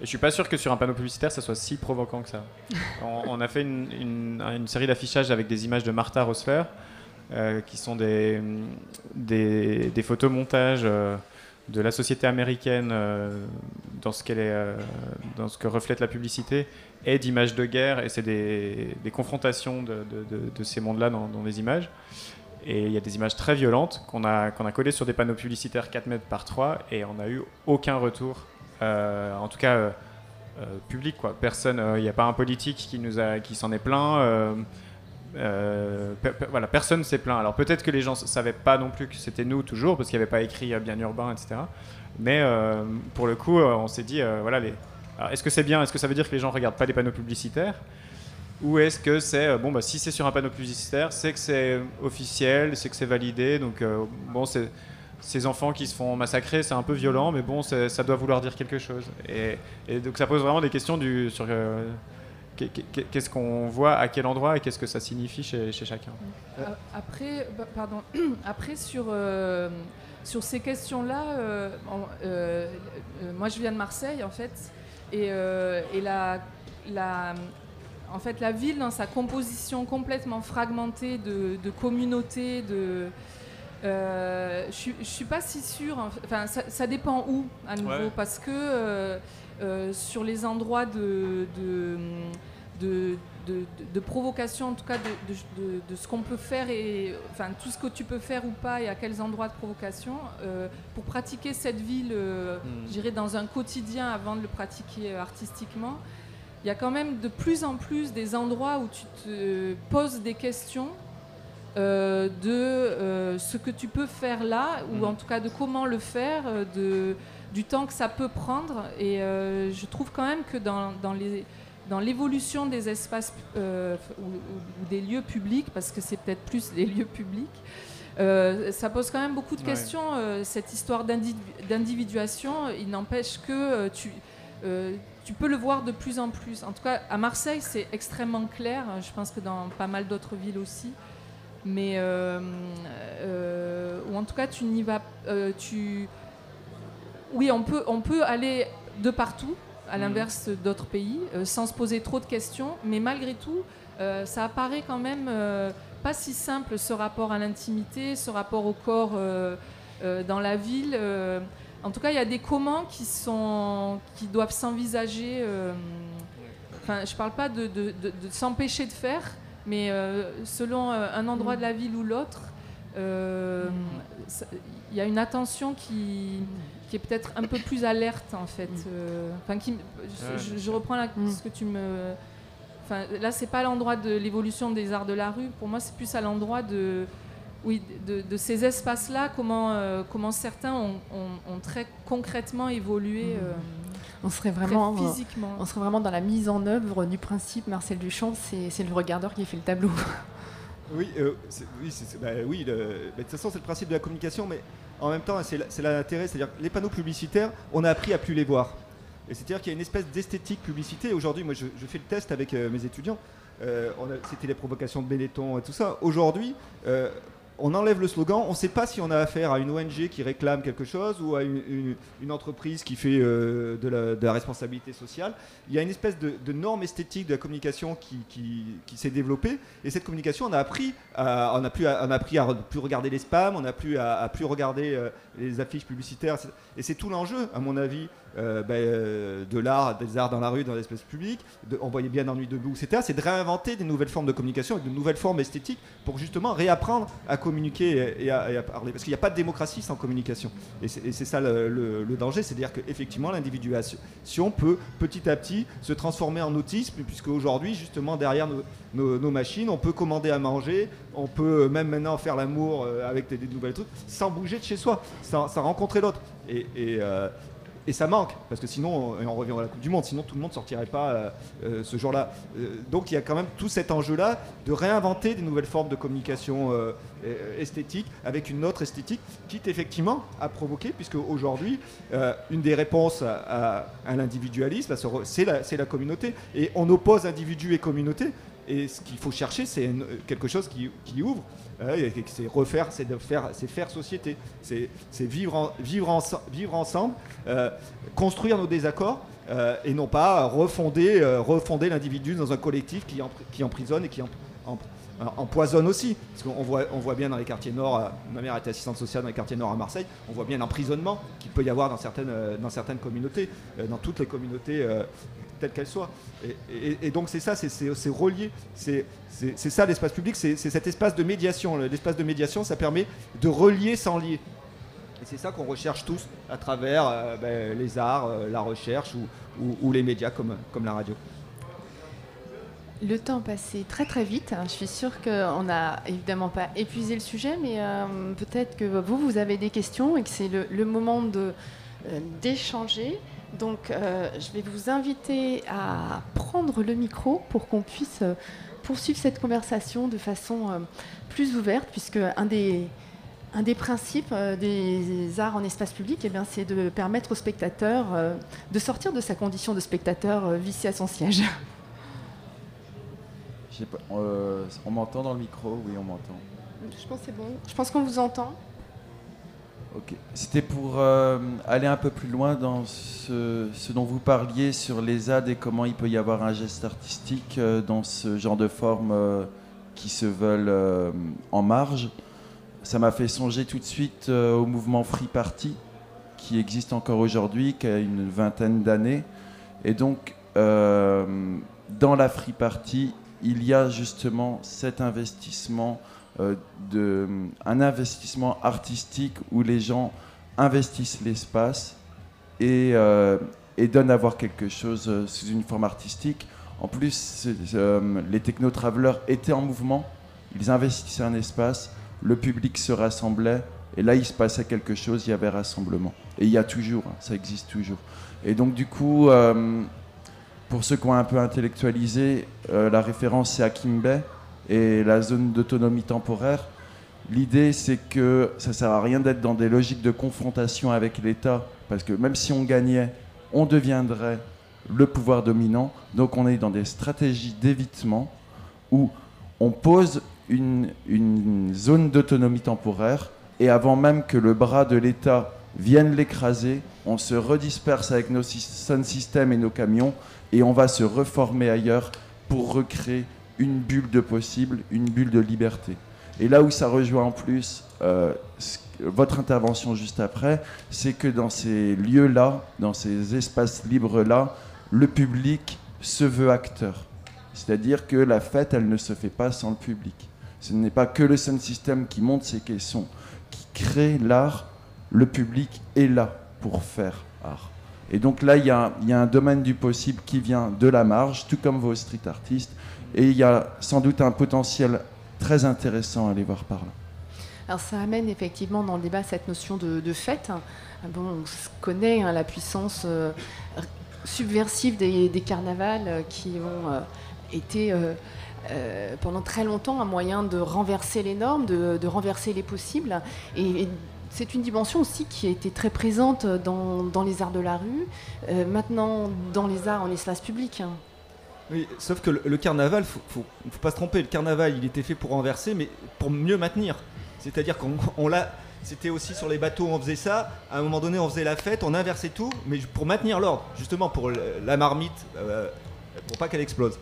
Et je suis pas sûr que sur un panneau publicitaire, ça soit si provoquant que ça. on, a fait une, une, série d'affichages avec des images de Martha Rosler, qui sont des, des, des photomontages de la société américaine dans ce qu'elle est, dans ce que reflète la publicité et d'images de guerre, et c'est des, confrontations de, ces mondes-là dans, les images. Et il y a des images très violentes qu'on a, qu'on a collées sur des panneaux publicitaires 4 mètres par 3, et on n'a eu aucun retour, euh, en tout cas euh, euh, public. Quoi. Personne, il n'y a pas un politique qui, nous a, qui s'en est plaint. voilà, personne s'est plaint. Alors peut-être que les gens ne savaient pas non plus que c'était nous toujours, parce qu'il n'y avait pas écrit bien urbain, etc. Mais pour le coup, on s'est dit, voilà, est-ce que c'est bien? Est-ce que ça veut dire que les gens regardent pas les panneaux publicitaires? Ou est-ce que c'est euh, bon bah si c'est sur un panneau publicitaire, c'est que c'est officiel, c'est que c'est validé, donc euh, bon c'est ces enfants qui se font massacrer, c'est un peu violent, mais bon, ça doit vouloir dire quelque chose. Et, donc ça pose vraiment des questions sur euh, qu'est-ce qu'on voit, à quel endroit et qu'est-ce que ça signifie chez, chacun. Après, bah, pardon, après sur, sur ces questions-là, moi je viens de Marseille en fait, et, euh, la, en fait, la ville, dans sa composition complètement fragmentée de, communautés, de, euh, je ne suis pas si sûre. Enfin, ça, dépend où, à nouveau, parce que euh, sur les endroits de, de, de, provocation, en tout cas de, ce qu'on peut faire, et enfin tout ce que tu peux faire ou pas, et à quels endroits de provocation, euh, pour pratiquer cette ville, euh, hmm. dans un quotidien avant de le pratiquer euh, artistiquement. Il y a quand même de plus en plus des endroits où tu te poses des questions de ce que tu peux faire là, ou hmm. en tout cas de comment le faire, de, du temps que ça peut prendre. Et je trouve quand même que dans, dans les dans l'évolution des espaces euh, ou, des lieux publics, parce que c'est peut-être plus des lieux publics, euh, ça pose quand même beaucoup de questions. Euh, cette histoire d'individuation, il n'empêche que tu, tu peux le voir de plus en plus. En tout cas, à Marseille, c'est extrêmement clair. Je pense que dans pas mal d'autres villes aussi. Mais, ou en tout cas, tu n'y vas. tu, oui, on peut, on peut aller de partout à mm. l'inverse d'autres pays, euh, sans se poser trop de questions. Mais malgré tout, euh, ça apparaît quand même euh, pas si simple ce rapport à l'intimité, ce rapport au corps dans la ville. en tout cas, il y a des comment qui, sont, qui doivent s'envisager. Enfin, je ne parle pas de, de, s'empêcher de faire, mais selon un endroit de la ville ou l'autre, il y a une attention qui qui est peut-être un peu plus alerte en fait. Mm. Euh, enfin, qui, je, reprends là, mm. ce que tu me. Enfin, là, c'est pas l'endroit de l'évolution des arts de la rue. Pour moi, c'est plus à l'endroit de, oui, de, ces espaces-là, comment, euh, comment certains ont, très concrètement évolué. Mm. Euh, on serait vraiment physiquement. on serait vraiment dans la mise en œuvre du principe. Marcel Duchamp, c'est le regardeur qui fait le tableau. Oui, oui, bah, oui bah, de toute façon, c'est le principe de la communication, mais en même temps, c'est l'intérêt, c'est-à-dire les panneaux publicitaires, on a appris à plus les voir. Et c'est-à-dire qu'il y a une espèce d'esthétique publicité. Aujourd'hui, moi, je, fais le test avec euh, mes étudiants. Euh, C'était les provocations de Benetton et tout ça. Aujourd'hui, euh, on enlève le slogan, on ne sait pas si on a affaire à une ONG qui réclame quelque chose ou à une, entreprise qui fait euh, de, la, responsabilité sociale. Il y a une espèce de, norme esthétique de la communication qui, s'est développée et cette communication, on a appris à, on plus, on a appris à plus regarder les spams, on a plus à, plus regarder euh, les affiches publicitaires et c'est tout l'enjeu, à mon avis, euh, ben, euh, de l'art, des arts dans la rue, dans l'espace public, de, on voyait bien dans Nuit debout, etc. C'est de réinventer des nouvelles formes de communication et de nouvelles formes esthétiques pour justement réapprendre à communiquer et à, parler. Parce qu'il n'y a pas de démocratie sans communication. Et c'est ça le, danger, c'est-à-dire qu'effectivement l'individuation peut petit à petit se transformer en autisme, puisque aujourd'hui, justement, derrière nos, machines, on peut commander à manger, on peut même maintenant faire l'amour euh, avec des, nouvelles trucs, sans bouger de chez soi, sans, rencontrer l'autre. Et ça manque, parce que sinon, on, revient à la Coupe du Monde, sinon tout le monde ne sortirait pas euh, euh, ce jour-là. Euh, donc il y a quand même tout cet enjeu-là de réinventer des nouvelles formes de communication esthétique avec une autre esthétique, quitte effectivement à provoquer, puisque aujourd'hui, une des réponses à, l'individualisme, c'est la, la communauté. Et on oppose individu et communauté. Et ce qu'il faut chercher, c'est quelque chose qui, qui ouvre c'est refaire, c'est faire, faire société, c'est vivre, vivre, vivre ensemble, euh, construire nos désaccords euh, et non pas refonder, euh, refonder l'individu dans un collectif qui, qui emprisonne et qui empoisonne aussi. Parce qu'on voit, on voit bien dans les quartiers nord, ma mère était assistante sociale dans les quartiers nord à Marseille, on voit bien l'emprisonnement qu'il peut y avoir dans certaines, dans certaines communautés, dans toutes les communautés telle qu'elle soit. Et, donc c'est ça, c'est relié. C'est ça l'espace public, c'est cet espace de médiation. L'espace de médiation, ça permet de relier sans lier. Et c'est ça qu'on recherche tous à travers euh, ben, les arts, euh, la recherche ou, les médias comme, comme la radio. Le temps passait très très vite. Je suis sûre qu'on n'a évidemment pas épuisé le sujet, mais euh, peut-être que vous, vous avez des questions et que c'est le, le, moment d'échanger. Donc, euh, je vais vous inviter à prendre le micro pour qu'on puisse euh, poursuivre cette conversation de façon euh, plus ouverte, puisque un des, un des principes des arts en espace public, eh c'est de permettre au spectateur de sortir de sa condition de spectateur vicié à son siège. on m'entend dans le micro? Oui, on m'entend. Je pense c'est bon. Je pense qu'on vous entend. C'était pour euh, aller un peu plus loin dans ce, dont vous parliez sur les ZAD et comment il peut y avoir un geste artistique euh, dans ce genre de formes euh, qui se veulent en marge. Ça m'a fait songer tout de suite au mouvement Free Party qui existe encore aujourd'hui, qui a une vingtaine d'années. Et donc, dans la Free Party, il y a justement cet investissement de, un investissement artistique où les gens investissent l'espace et, euh, donnent à voir quelque chose euh, sous une forme artistique. En plus, les techno-travelers étaient en mouvement, ils investissaient un espace, le public se rassemblait, et là, il se passait quelque chose, il y avait rassemblement. Et il y a toujours, hein, ça existe toujours. Et donc, du coup, pour ceux qui ont un peu intellectualisé, la référence c'est Akimbe, et la zone d'autonomie temporaire. L'idée, c'est que ça ne sert à rien d'être dans des logiques de confrontation avec l'État, parce que même si on gagnait, on deviendrait le pouvoir dominant. Donc on est dans des stratégies d'évitement où on pose une, zone d'autonomie temporaire et avant même que le bras de l'État vienne l'écraser, on se redisperse avec nos sound systems et nos camions et on va se reformer ailleurs pour recréer une bulle de possible, une bulle de liberté. Et là où ça rejoint en plus euh, votre intervention juste après, c'est que dans ces lieux-là, dans ces espaces libres-là, le public se veut acteur. C'est-à-dire que la fête, elle ne se fait pas sans le public. Ce n'est pas que le sound system qui monte ces questions, qui crée l'art. Le public est là pour faire art. Et donc là, il y, y a un domaine du possible qui vient de la marge, tout comme vos street artistes, et il y a sans doute un potentiel très intéressant à aller voir par là. Alors ça amène effectivement dans le débat cette notion de, fête. Bon, on connaît hein, la puissance euh, subversive des, carnavals euh, qui ont euh, été pendant très longtemps un moyen de renverser les normes, de, renverser les possibles. Et, c'est une dimension aussi qui a été très présente dans, les arts de la rue, maintenant dans les arts en espace public. Hein. Oui, sauf que le, carnaval, il faut, faut, pas se tromper, le carnaval, il était fait pour renverser, mais pour mieux maintenir. C'est-à-dire qu'on l'a. C'était aussi sur les bateaux, on faisait ça. À un moment donné, on faisait la fête, on inversait tout, mais pour maintenir l'ordre, justement pour la marmite, euh, pour pas qu'elle explose.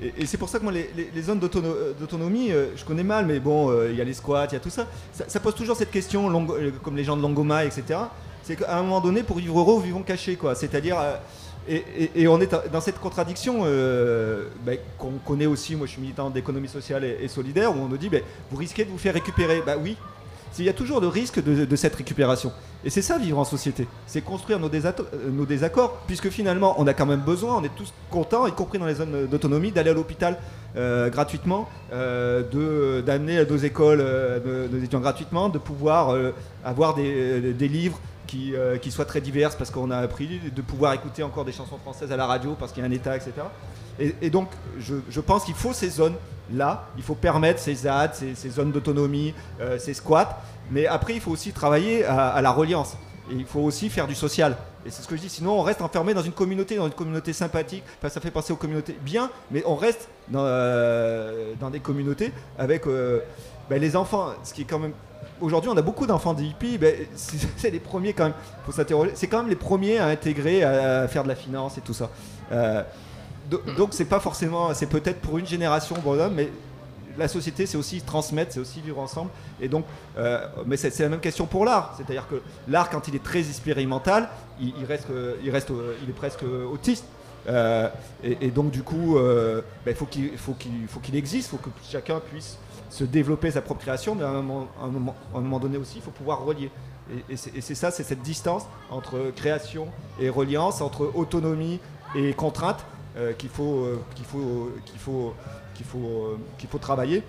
Et, c'est pour ça que moi, les, zones d'autonomie, euh, je connais mal, mais bon, euh, il y a les squats, il y a tout ça. ça. pose toujours cette question, comme les gens de Longoma, etc. C'est qu'à un moment donné, pour vivre heureux, vivons cachés, quoi. C'est-à-dire, et, on est dans cette contradiction euh, ben, qu'on connaît aussi. Moi, je suis militant d'économie sociale et, solidaire, où on nous dit ben, vous risquez de vous faire récupérer. Bah oui, il y a toujours le risque de, cette récupération. Et c'est ça vivre en société, c'est construire nos, nos, désaccords, puisque finalement on a quand même besoin, on est tous contents, y compris dans les zones d'autonomie, d'aller à l'hôpital euh, gratuitement, euh, d'amener nos écoles euh, nos étudiants gratuitement, de pouvoir avoir des livres euh, qui, soient très diverses parce qu'on a appris de pouvoir écouter encore des chansons françaises à la radio parce qu'il y a un État, etc. Et, donc, je, pense qu'il faut ces zones-là, il faut permettre ces ZAD, ces, zones d'autonomie, euh, ces squats, mais après, il faut aussi travailler à, la reliance. Et il faut aussi faire du social. Et c'est ce que je dis, sinon on reste enfermé dans une communauté, dans une communauté sympathique. Ça fait penser aux communautés bien, mais on reste dans, euh, des communautés avec ben, les enfants, ce qui est quand même aujourd'hui, on a beaucoup d'enfants de ben, c'est les premiers quand même. Faut s'interroger. C'est quand même les premiers à intégrer, à faire de la finance et tout ça. Euh, donc c'est pas forcément, c'est peut-être pour une génération bonhomme, mais la société, c'est aussi transmettre, c'est aussi vivre ensemble. Et donc, euh, mais c'est la même question pour l'art. C'est-à-dire que l'art, quand il est très expérimental, il, reste, il reste, il est presque autiste. Euh, et, donc du coup, ben, il faut qu'il faut qu'il existe, il faut que chacun puisse se développer sa propre création, mais à un moment, donné aussi, il faut pouvoir relier. Et, c'est ça, c'est cette distance entre création et reliance, entre autonomie et contrainte euh, qu'il faut, euh, faut, faut, faut, euh, faut travailler.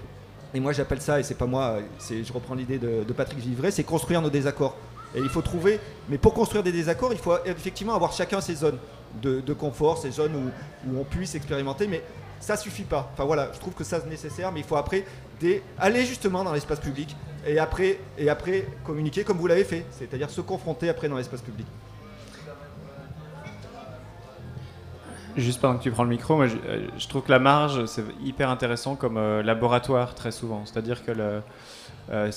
Et moi, j'appelle ça, et c'est pas moi, je reprends l'idée de, Patrick Vivray, c'est construire nos désaccords. Et il faut trouver, mais pour construire des désaccords, il faut effectivement avoir chacun ses zones de, confort, ces zones où, où on puisse expérimenter, mais ça suffit pas. Enfin voilà, je trouve que ça c'est nécessaire, mais il faut après aller justement dans l'espace public et après, et après communiquer comme vous l'avez fait, c'est-à-dire se confronter après dans l'espace public. Juste pendant que tu prends le micro, moi, je, euh, trouve que la marge, c'est hyper intéressant comme euh, laboratoire très souvent. C'est-à-dire que euh,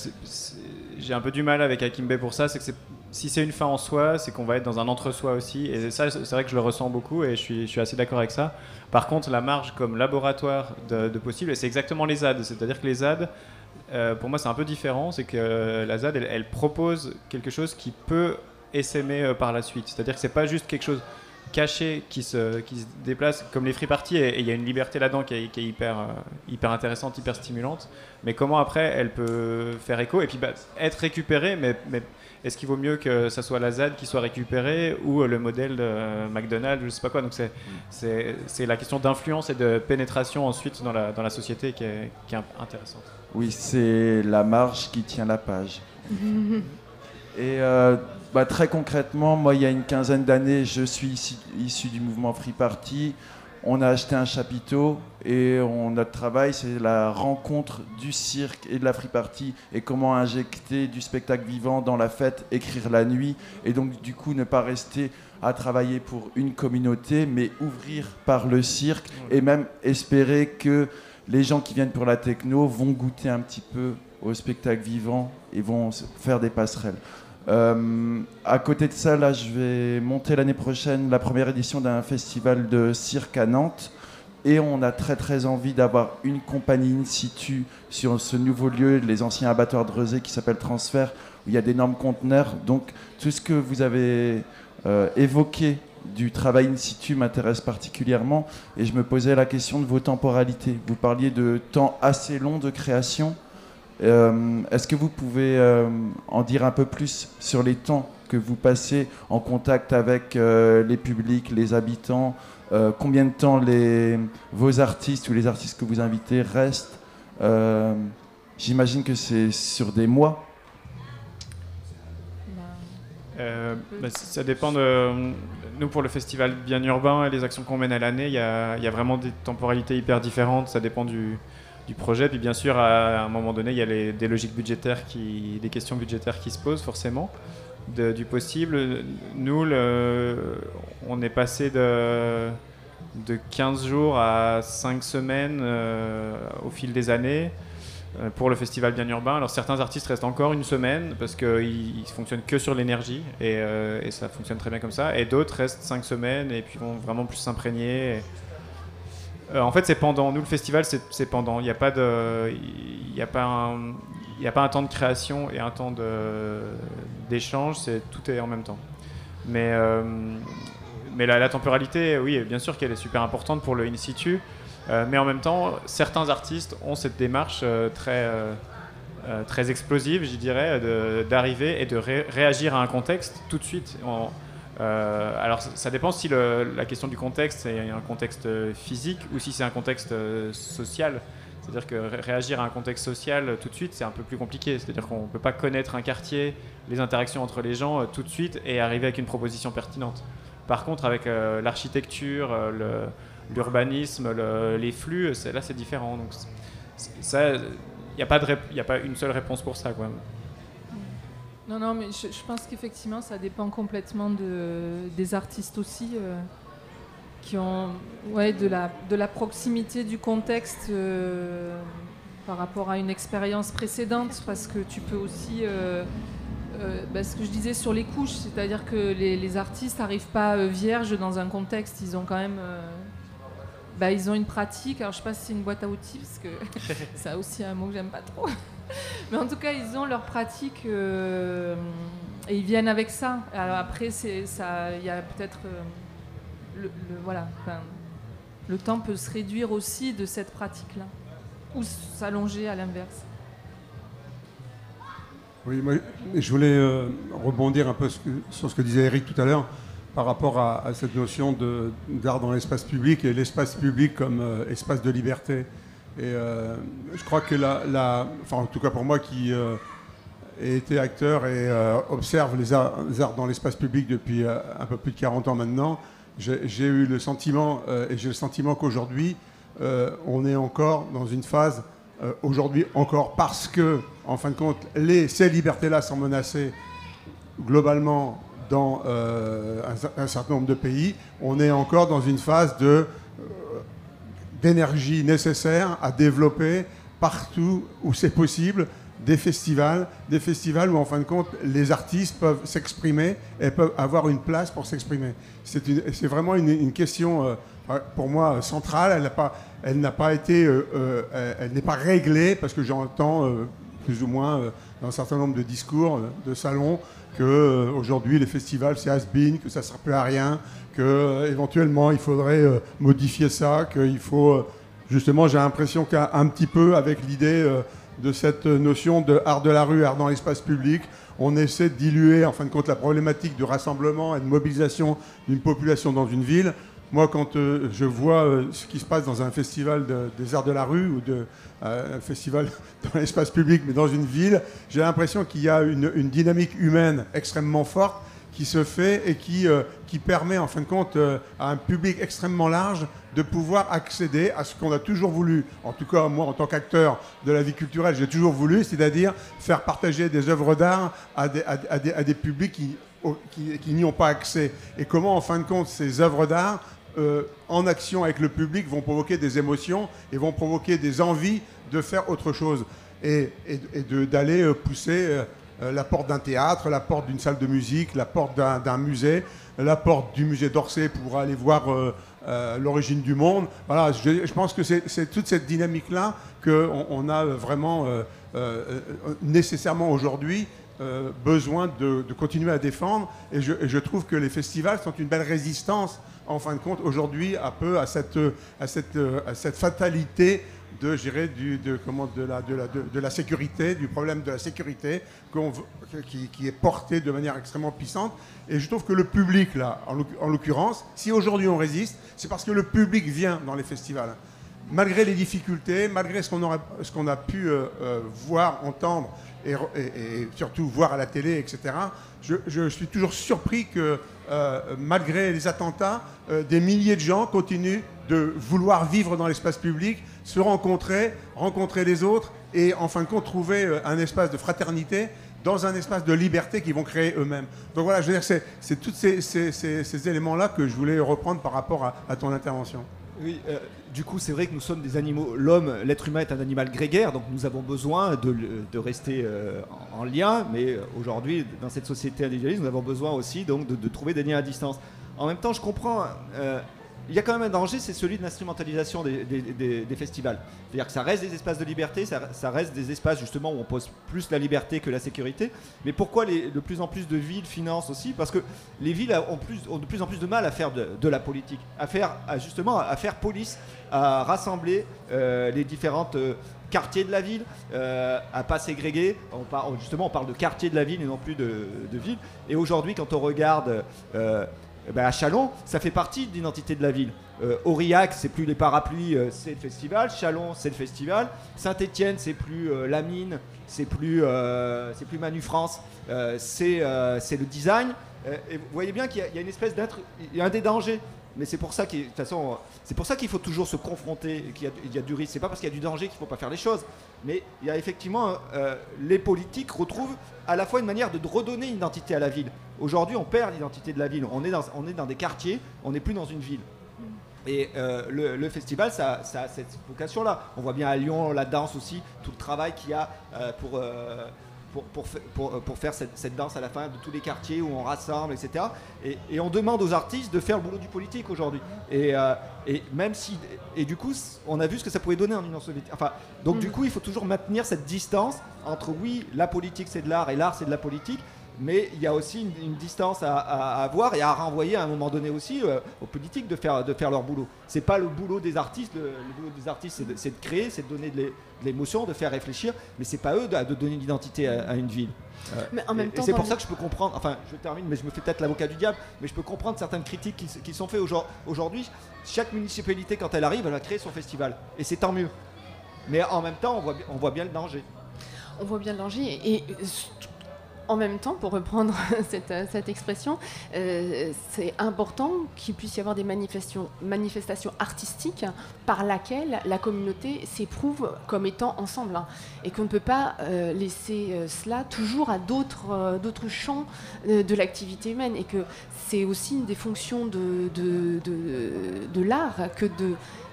j'ai un peu du mal avec Akimbe pour ça, c'est que si c'est une fin en soi, c'est qu'on va être dans un entre-soi aussi. Et ça, c'est vrai que je le ressens beaucoup et je suis, assez d'accord avec ça. Par contre, la marge comme laboratoire de, possible, c'est exactement les ZAD. C'est-à-dire que les ZAD, euh, pour moi, c'est un peu différent. C'est que la ZAD, elle, propose quelque chose qui peut essaimer euh, par la suite. C'est-à-dire que c'est pas juste quelque chose caché qui se, qui se déplace comme les free parties et il y a une liberté là-dedans qui, est, hyper, euh, hyper intéressante, hyper stimulante. Mais comment après elle peut faire écho? Et puis bah, être récupérée, mais, mais est-ce qu'il vaut mieux que ça soit la ZAD qui soit récupérée ou euh, le modèle de euh, McDonald's, je sais pas quoi? Donc c'est la question d'influence et de pénétration ensuite dans la, dans la société qui est, qui est intéressante. Oui, c'est la marge qui tient la page. et euh, bah, très concrètement, moi, il y a une quinzaine d'années, je suis issu du mouvement Free Party on a acheté un chapiteau et on, notre travail, c'est la rencontre du cirque et de la free party et comment injecter du spectacle vivant dans la fête, écrire la nuit et donc du coup ne pas rester à travailler pour une communauté mais ouvrir par le cirque et même espérer que les gens qui viennent pour la techno vont goûter un petit peu au spectacle vivant et vont faire des passerelles. Euh, à côté de ça, là, je vais monter l'année prochaine la première édition d'un festival de cirque à Nantes. Et on a très très envie d'avoir une compagnie in situ sur ce nouveau lieu, les anciens abattoirs de Rezé qui s'appelle Transfert, où il y a d'énormes conteneurs. Donc tout ce que vous avez euh, évoqué du travail in situ m'intéresse particulièrement. Et je me posais la question de vos temporalités. Vous parliez de temps assez long de création. Euh, est-ce que vous pouvez euh, en dire un peu plus sur les temps que vous passez en contact avec euh, les publics, les habitants Combien de temps vos artistes ou les artistes que vous invitez restent J'imagine que c'est sur des mois. Bah, ça dépend de. Nous, pour le festival bien urbain et les actions qu'on mène à l'année, il y a, vraiment des temporalités hyper différentes. Ça dépend du, du projet. Puis bien sûr, à, un moment donné, il y a les, des logiques budgétaires, qui, des questions budgétaires qui se posent forcément du possible. Nous, on est passé de, de 15 jours à 5 semaines euh, au fil des années. euh, pour le festival bien urbain. Alors certains artistes restent encore une semaine parce qu'ils ne fonctionnent que sur l'énergie et, euh, et, ça fonctionne très bien comme ça. Et d'autres restent cinq semaines et puis vont vraiment plus s'imprégner. Euh, en fait, c'est pendant. Nous, le festival, c'est pendant. Il n'y a pas de, il n'y a pas un, il a pas un temps de création et un temps d'échange. C'est tout est en même temps. Mais mais la, temporalité, oui, bien sûr qu'elle est super importante pour le in situ. Euh, mais en même temps, certains artistes ont cette démarche euh, très, euh, très explosive, je dirais, d'arriver et de réagir à un contexte tout de suite. Alors ça dépend si la question du contexte c'est un contexte physique ou si c'est un contexte social. C'est-à-dire que réagir à un contexte social tout de suite, c'est un peu plus compliqué. C'est-à-dire qu'on ne peut pas connaître un quartier, les interactions entre les gens tout de suite et arriver avec une proposition pertinente. Par contre, avec l'architecture, l'urbanisme, les flux, là c'est différent. Donc il n'y a, pas une seule réponse pour ça. Non, non, mais je, pense qu'effectivement ça dépend complètement de, des artistes aussi. Euh, qui ont ouais, de, la, de la proximité du contexte euh, par rapport à une expérience précédente, parce que tu peux aussi, euh, bah, ce que je disais sur les couches, c'est-à-dire que les, artistes n'arrivent pas vierges dans un contexte, ils ont quand même bah, ils ont une pratique. Alors, je sais pas si c'est une boîte à outils, parce que c'est aussi un mot que j'aime pas trop. Mais en tout cas, ils ont leur pratique euh, et ils viennent avec ça. Après. Il y a peut-être euh, le, voilà. le temps peut se réduire aussi de cette pratique-là, ou s'allonger à l'inverse. Oui, moi, je voulais euh, rebondir un peu sur ce que disait Eric tout à l'heure par rapport à, cette notion d'art dans l'espace public et l'espace public comme espace de liberté. Et euh, je crois que la, enfin en tout cas pour moi qui euh, ai été acteur et observe les arts, dans l'espace public depuis un peu plus de 40 ans maintenant, j'ai eu le sentiment et j'ai le sentiment qu'aujourd'hui on est encore dans une phase aujourd'hui encore parce que en fin de compte ces libertés-là sont menacées globalement dans euh, un, certain nombre de pays, on est encore dans une phase de, euh, d'énergie nécessaire à développer partout où c'est possible des festivals, des festivals où en fin de compte les artistes peuvent s'exprimer et peuvent avoir une place pour s'exprimer. C'est, vraiment une, question euh, pour moi centrale. Elle n'a pas, elle été, elle n'est pas réglée parce que j'entends plus ou moins dans un certain nombre de discours, de salons, que euh, aujourd'hui les festivals c'est has-been, que ça ne sert plus à rien, que euh, il faudrait euh, modifier ça, qu'il faut justement j'ai l'impression qu'un petit peu avec l'idée de cette notion de art de la rue, art dans l'espace public, on essaie de diluer en fin de compte la problématique de rassemblement et de mobilisation d'une population dans une ville. Moi, quand euh, je vois euh, ce qui se passe dans un festival des arts de la rue ou de, euh, un festival dans l'espace public, mais dans une ville, j'ai l'impression qu'il y a une, dynamique humaine extrêmement forte qui se fait et qui, qui permet, en fin de compte, à un public extrêmement large de pouvoir accéder à ce qu'on a toujours voulu, en tout cas moi en tant qu'acteur de la vie culturelle, j'ai toujours voulu, c'est-à-dire faire partager des œuvres d'art à des, à, des, à des, publics qui, qui, n'y ont pas accès. Et comment, en fin de compte, ces œuvres d'art euh, en action avec le public vont provoquer des émotions et vont provoquer des envies de faire autre chose et, d'aller euh, pousser euh, la porte d'un théâtre, la porte d'une salle de musique, la porte d'un musée, la porte du musée d'Orsay pour aller voir l'origine du monde. Voilà, je, pense que c'est toute cette dynamique-là qu'on on a vraiment nécessairement aujourd'hui besoin de, continuer à défendre. Et je, trouve que les festivals sont une belle résistance en fin de compte, aujourd'hui, un peu à cette fatalité de, du, de, comment, de, la, de, la, de, la sécurité, du problème de la sécurité qui, qui, est porté de manière extrêmement puissante. Et je trouve que le public, là, en l'occurrence, si aujourd'hui on résiste, c'est parce que le public vient dans les festivals. Malgré les difficultés, malgré ce qu'on qu'on a pu euh, euh, voir, entendre et, et, surtout voir à la télé, etc., je, je suis toujours surpris que euh, malgré les attentats, des milliers de gens continuent de vouloir vivre dans l'espace public, se rencontrer, rencontrer les autres et en fin de compte trouver euh, un espace de fraternité dans un espace de liberté qu'ils vont créer eux-mêmes. Donc voilà, je veux dire, c'est tous ces, éléments-là que je voulais reprendre par rapport à, ton intervention. Oui, euh, du coup, c'est vrai que nous sommes des animaux. L'homme, l'être humain est un animal grégaire, donc nous avons besoin de, de rester euh, en, en lien. Mais aujourd'hui, dans cette société individualiste, nous avons besoin aussi donc de, de trouver des liens à distance. En même temps, je comprends. Il y a quand même un danger, c'est celui de l'instrumentalisation des, festivals. C'est-à-dire que ça reste des espaces de liberté, ça, reste des espaces justement où on pose plus la liberté que la sécurité. Mais pourquoi les- de plus en plus de villes financent aussi? Parce que les villes ont, de plus en plus de mal à faire de, la politique, à faire à justement à faire police, à rassembler euh, les différentes euh, quartiers de la ville, euh, à pas ségréguer. Justement, on parle de quartier de la ville et non plus de, de ville. Et aujourd'hui, quand on regarde euh, ben, à Chalon, ça fait partie de l'identité de la ville. Euh, Aurillac, c'est plus les parapluies, euh, c'est le festival. Chalon, c'est le festival. Saint-Étienne, c'est plus euh, la mine, c'est plus, c'est plus c'est le design. Et vous voyez bien qu'il y, a- une espèce un des dangers. Mais c'est pour ça qu'il, de toute façon, c'est pour ça qu'il faut toujours se confronter, qu'il y a, il y a du risque. C'est pas parce qu'il y a du danger qu'il faut pas faire les choses. Mais il y a effectivement, euh, les politiques retrouvent à la fois une manière de redonner une identité à la ville. Aujourd'hui, on perd l'identité de la ville. On est dans, on est dans des quartiers, on n'est plus dans une ville. Et euh, le, le festival, ça, ça a cette vocation-là. On voit bien à Lyon la danse aussi, tout le travail qu'il y a euh, pour, pour, pour, euh, pour faire cette, cette danse à la fin de tous les quartiers où on rassemble, etc. Et, et on demande aux artistes de faire le boulot du politique aujourd'hui. Et, euh, et même si. Et du coup, on a vu ce que ça pouvait donner en Union soviétique. Enfin, donc Mm. du coup, il faut toujours maintenir cette distance entre oui, la politique c'est de l'art et l'art c'est de la politique. Mais il y a aussi une, une distance à, à- à avoir et à renvoyer à un moment donné aussi euh, aux politiques de faire, de faire leur boulot. C'est pas le boulot des artistes. Le, le boulot des artistes, c'est de, créer, c'est de donner de l'é- de l'émotion, de faire réfléchir. Mais c'est pas eux de, de donner l'identité à, à une ville. Euh, Mais en même temps, c'est pour ça que je peux comprendre. Enfin, je termine, mais je me fais peut-être l'avocat du diable. Mais je peux comprendre certaines critiques qui, sont faites aujourd- aujourd'hui. Chaque municipalité, quand elle arrive, elle va créer son festival. Et c'est tant mieux. Mais en même temps, on voit, on voit bien le danger. On voit bien le danger. Et, et, en même temps, pour reprendre cette, euh, cette expression, euh, c'est important qu'il puisse y avoir des manifestations, artistiques par laquelle la communauté s'éprouve comme étant ensemble. hein. et qu'on ne peut pas euh, laisser cela toujours à d'autres champs de l'activité humaine. Et que c'est aussi une des fonctions de, l'art que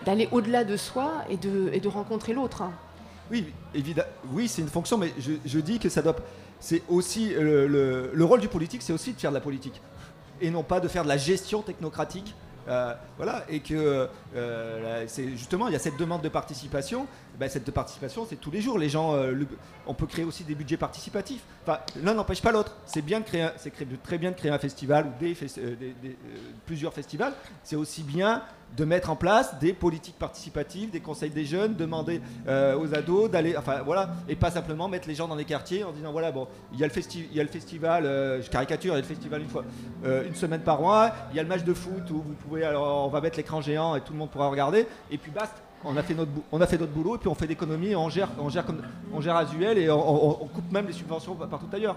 d'aller au-delà de soi et de, rencontrer l'autre. hein. Oui, évidemment. Oui, c'est une fonction, mais je dis que ça doit. C'est aussi le, le- le rôle du politique, c'est aussi de faire de la politique et non pas de faire de la gestion technocratique. Euh, voilà, et que euh, justement il y a cette demande de participation. Ben, cette participation, c'est tous les jours. Les gens, euh, on peut créer aussi des budgets participatifs. Enfin, l'un n'empêche pas l'autre. C'est bien de créer, c'est très bien de créer un festival ou euh, euh, plusieurs festivals. C'est aussi bien de mettre en place des politiques participatives, des conseils des jeunes, demander euh, aux ados d'aller, enfin voilà, et pas simplement mettre les gens dans les quartiers en disant voilà bon, il y a le, festi- il y a le festival, euh, je caricature, il y a le festival une fois, euh, une semaine par mois, il y a le match de foot où vous pouvez, alors on va mettre l'écran géant et tout le monde pourra regarder, et puis basta. On a, fait notre on a fait notre boulot et puis on fait d'économies, on gère, on gère comme, on gère Azuel et on, on- on coupe même les subventions partout ailleurs.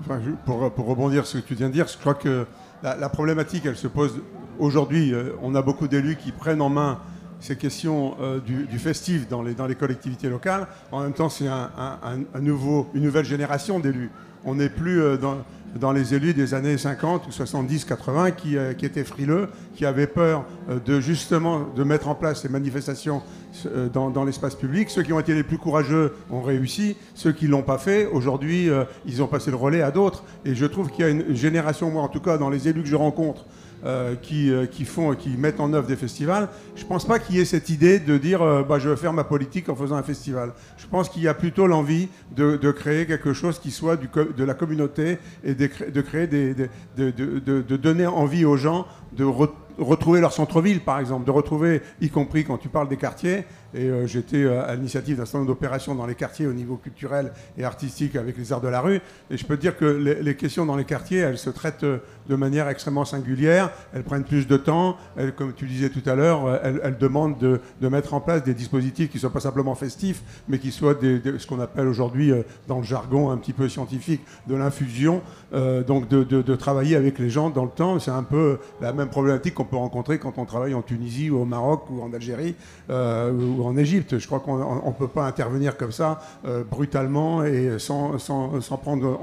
Enfin, je- pour, pour rebondir sur ce que tu viens de dire, je crois que la, problématique, elle se pose aujourd'hui. euh, on a beaucoup d'élus qui prennent en main ces questions euh, du, festif dans les, collectivités locales. En même temps, c'est une nouvelle génération d'élus. On n'est plus euh, dans, dans les élus des années 50 ou 70, 80 qui, euh, qui étaient frileux, qui avaient peur euh, de justement de mettre en place ces manifestations euh, dans, dans l'espace public. Ceux qui ont été les plus courageux ont réussi. Ceux qui l'ont pas fait, aujourd'hui, ils ont passé le relais à d'autres. Et je trouve qu'il y a une génération, moi en tout cas, dans les élus que je rencontre, euh, qui, euh, qui font, qui mettent en œuvre des festivals. Je pense pas qu'il y ait cette idée de dire, euh, bah, je veux faire ma politique en faisant un festival. Je pense qu'il y a plutôt l'envie de, de créer quelque chose qui soit du de la communauté et de, de créer de- de donner envie aux gens de re- retrouver leur centre-ville, par exemple, de retrouver, y compris quand tu parles des quartiers. Et euh, j'étais euh, à l'initiative d'un certain nombre d'opérations dans les quartiers au niveau culturel et artistique avec les arts de la rue. Et je peux dire que les, questions dans les quartiers, elles se traitent euh, de manière extrêmement singulière. Elles prennent plus de temps. Comme tu disais tout à l'heure, elles, demandent de, mettre en place des dispositifs qui ne soient pas simplement festifs, mais qui soient ce qu'on appelle aujourd'hui, dans le jargon un petit peu scientifique, de l'infusion. Donc de travailler avec les gens dans le temps. C'est un peu la même problématique qu'on peut rencontrer quand on travaille en Tunisie ou au Maroc ou en Algérie euh, ou en Égypte. Je crois qu'on ne peut pas intervenir comme ça euh, brutalement et sans, sans, sans prendre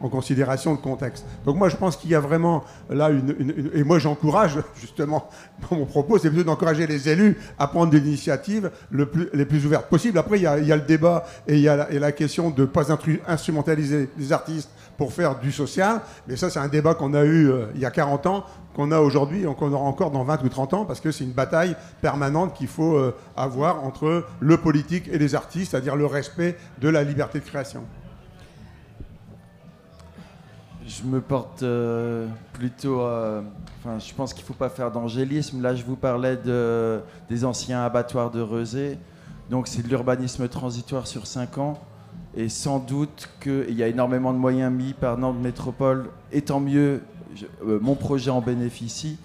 en, considération le contexte. Donc moi je pense qu'il y a vraiment là une... et moi j'encourage justement, mon propos c'est plutôt d'encourager les élus à prendre des initiatives le plus, les plus ouvertes possibles. Après il y, a, il y a le débat et il y a et la question de ne pas instrumentaliser les artistes pour faire du social. Mais ça, c'est un débat qu'on a eu euh, il y a 40 ans, qu'on a aujourd'hui, qu'on aura encore dans 20 ou 30 ans, parce que c'est une bataille permanente qu'il faut euh, avoir entre le politique et les artistes, c'est-à-dire le respect de la liberté de création. Je me porte euh, plutôt. Enfin, je pense qu'il ne faut pas faire d'angélisme. Là, je vous parlais de, des anciens abattoirs de Rezé. Donc, c'est de l'urbanisme transitoire sur 5 ans. Et sans doute qu'il y a énormément de moyens mis par Nantes Métropole. Et tant mieux, euh, mon projet en bénéficie.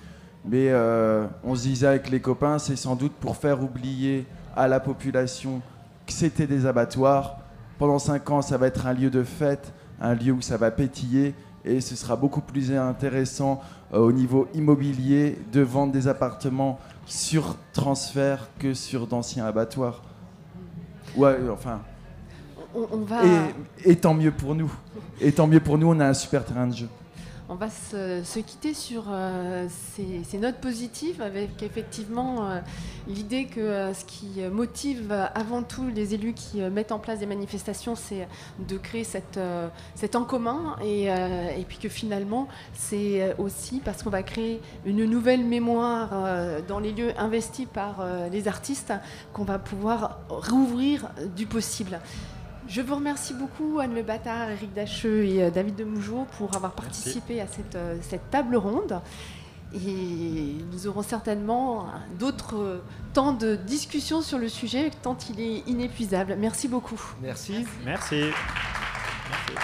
Mais euh, on se disait avec les copains, c'est sans doute pour faire oublier à la population que c'était des abattoirs. Pendant 5 ans, ça va être un lieu de fête, un lieu où ça va pétiller. Et ce sera beaucoup plus intéressant euh, au niveau immobilier de vendre des appartements sur transfert que sur d'anciens abattoirs. Ouais, enfin. On, on va, Et, et tant mieux pour nous. Et tant mieux pour nous, on a un super terrain de jeu. on va se, se quitter sur euh, ces, ces notes positives avec effectivement euh, l'idée que euh, ce qui motive avant tout les élus qui mettent en place des manifestations, c'est de créer cette, cet en commun et, et puis que finalement, c'est aussi parce qu'on va créer une nouvelle mémoire dans les lieux investis par les artistes qu'on va pouvoir rouvrir du possible. Je vous remercie beaucoup, Anne Le Bâtard, Eric Dacheux et euh, David de Mougeot, pour avoir participé à cette, euh, cette table ronde. Et nous aurons certainement d'autres temps de discussion sur le sujet, tant il est inépuisable. Merci beaucoup. Merci. Merci. Merci.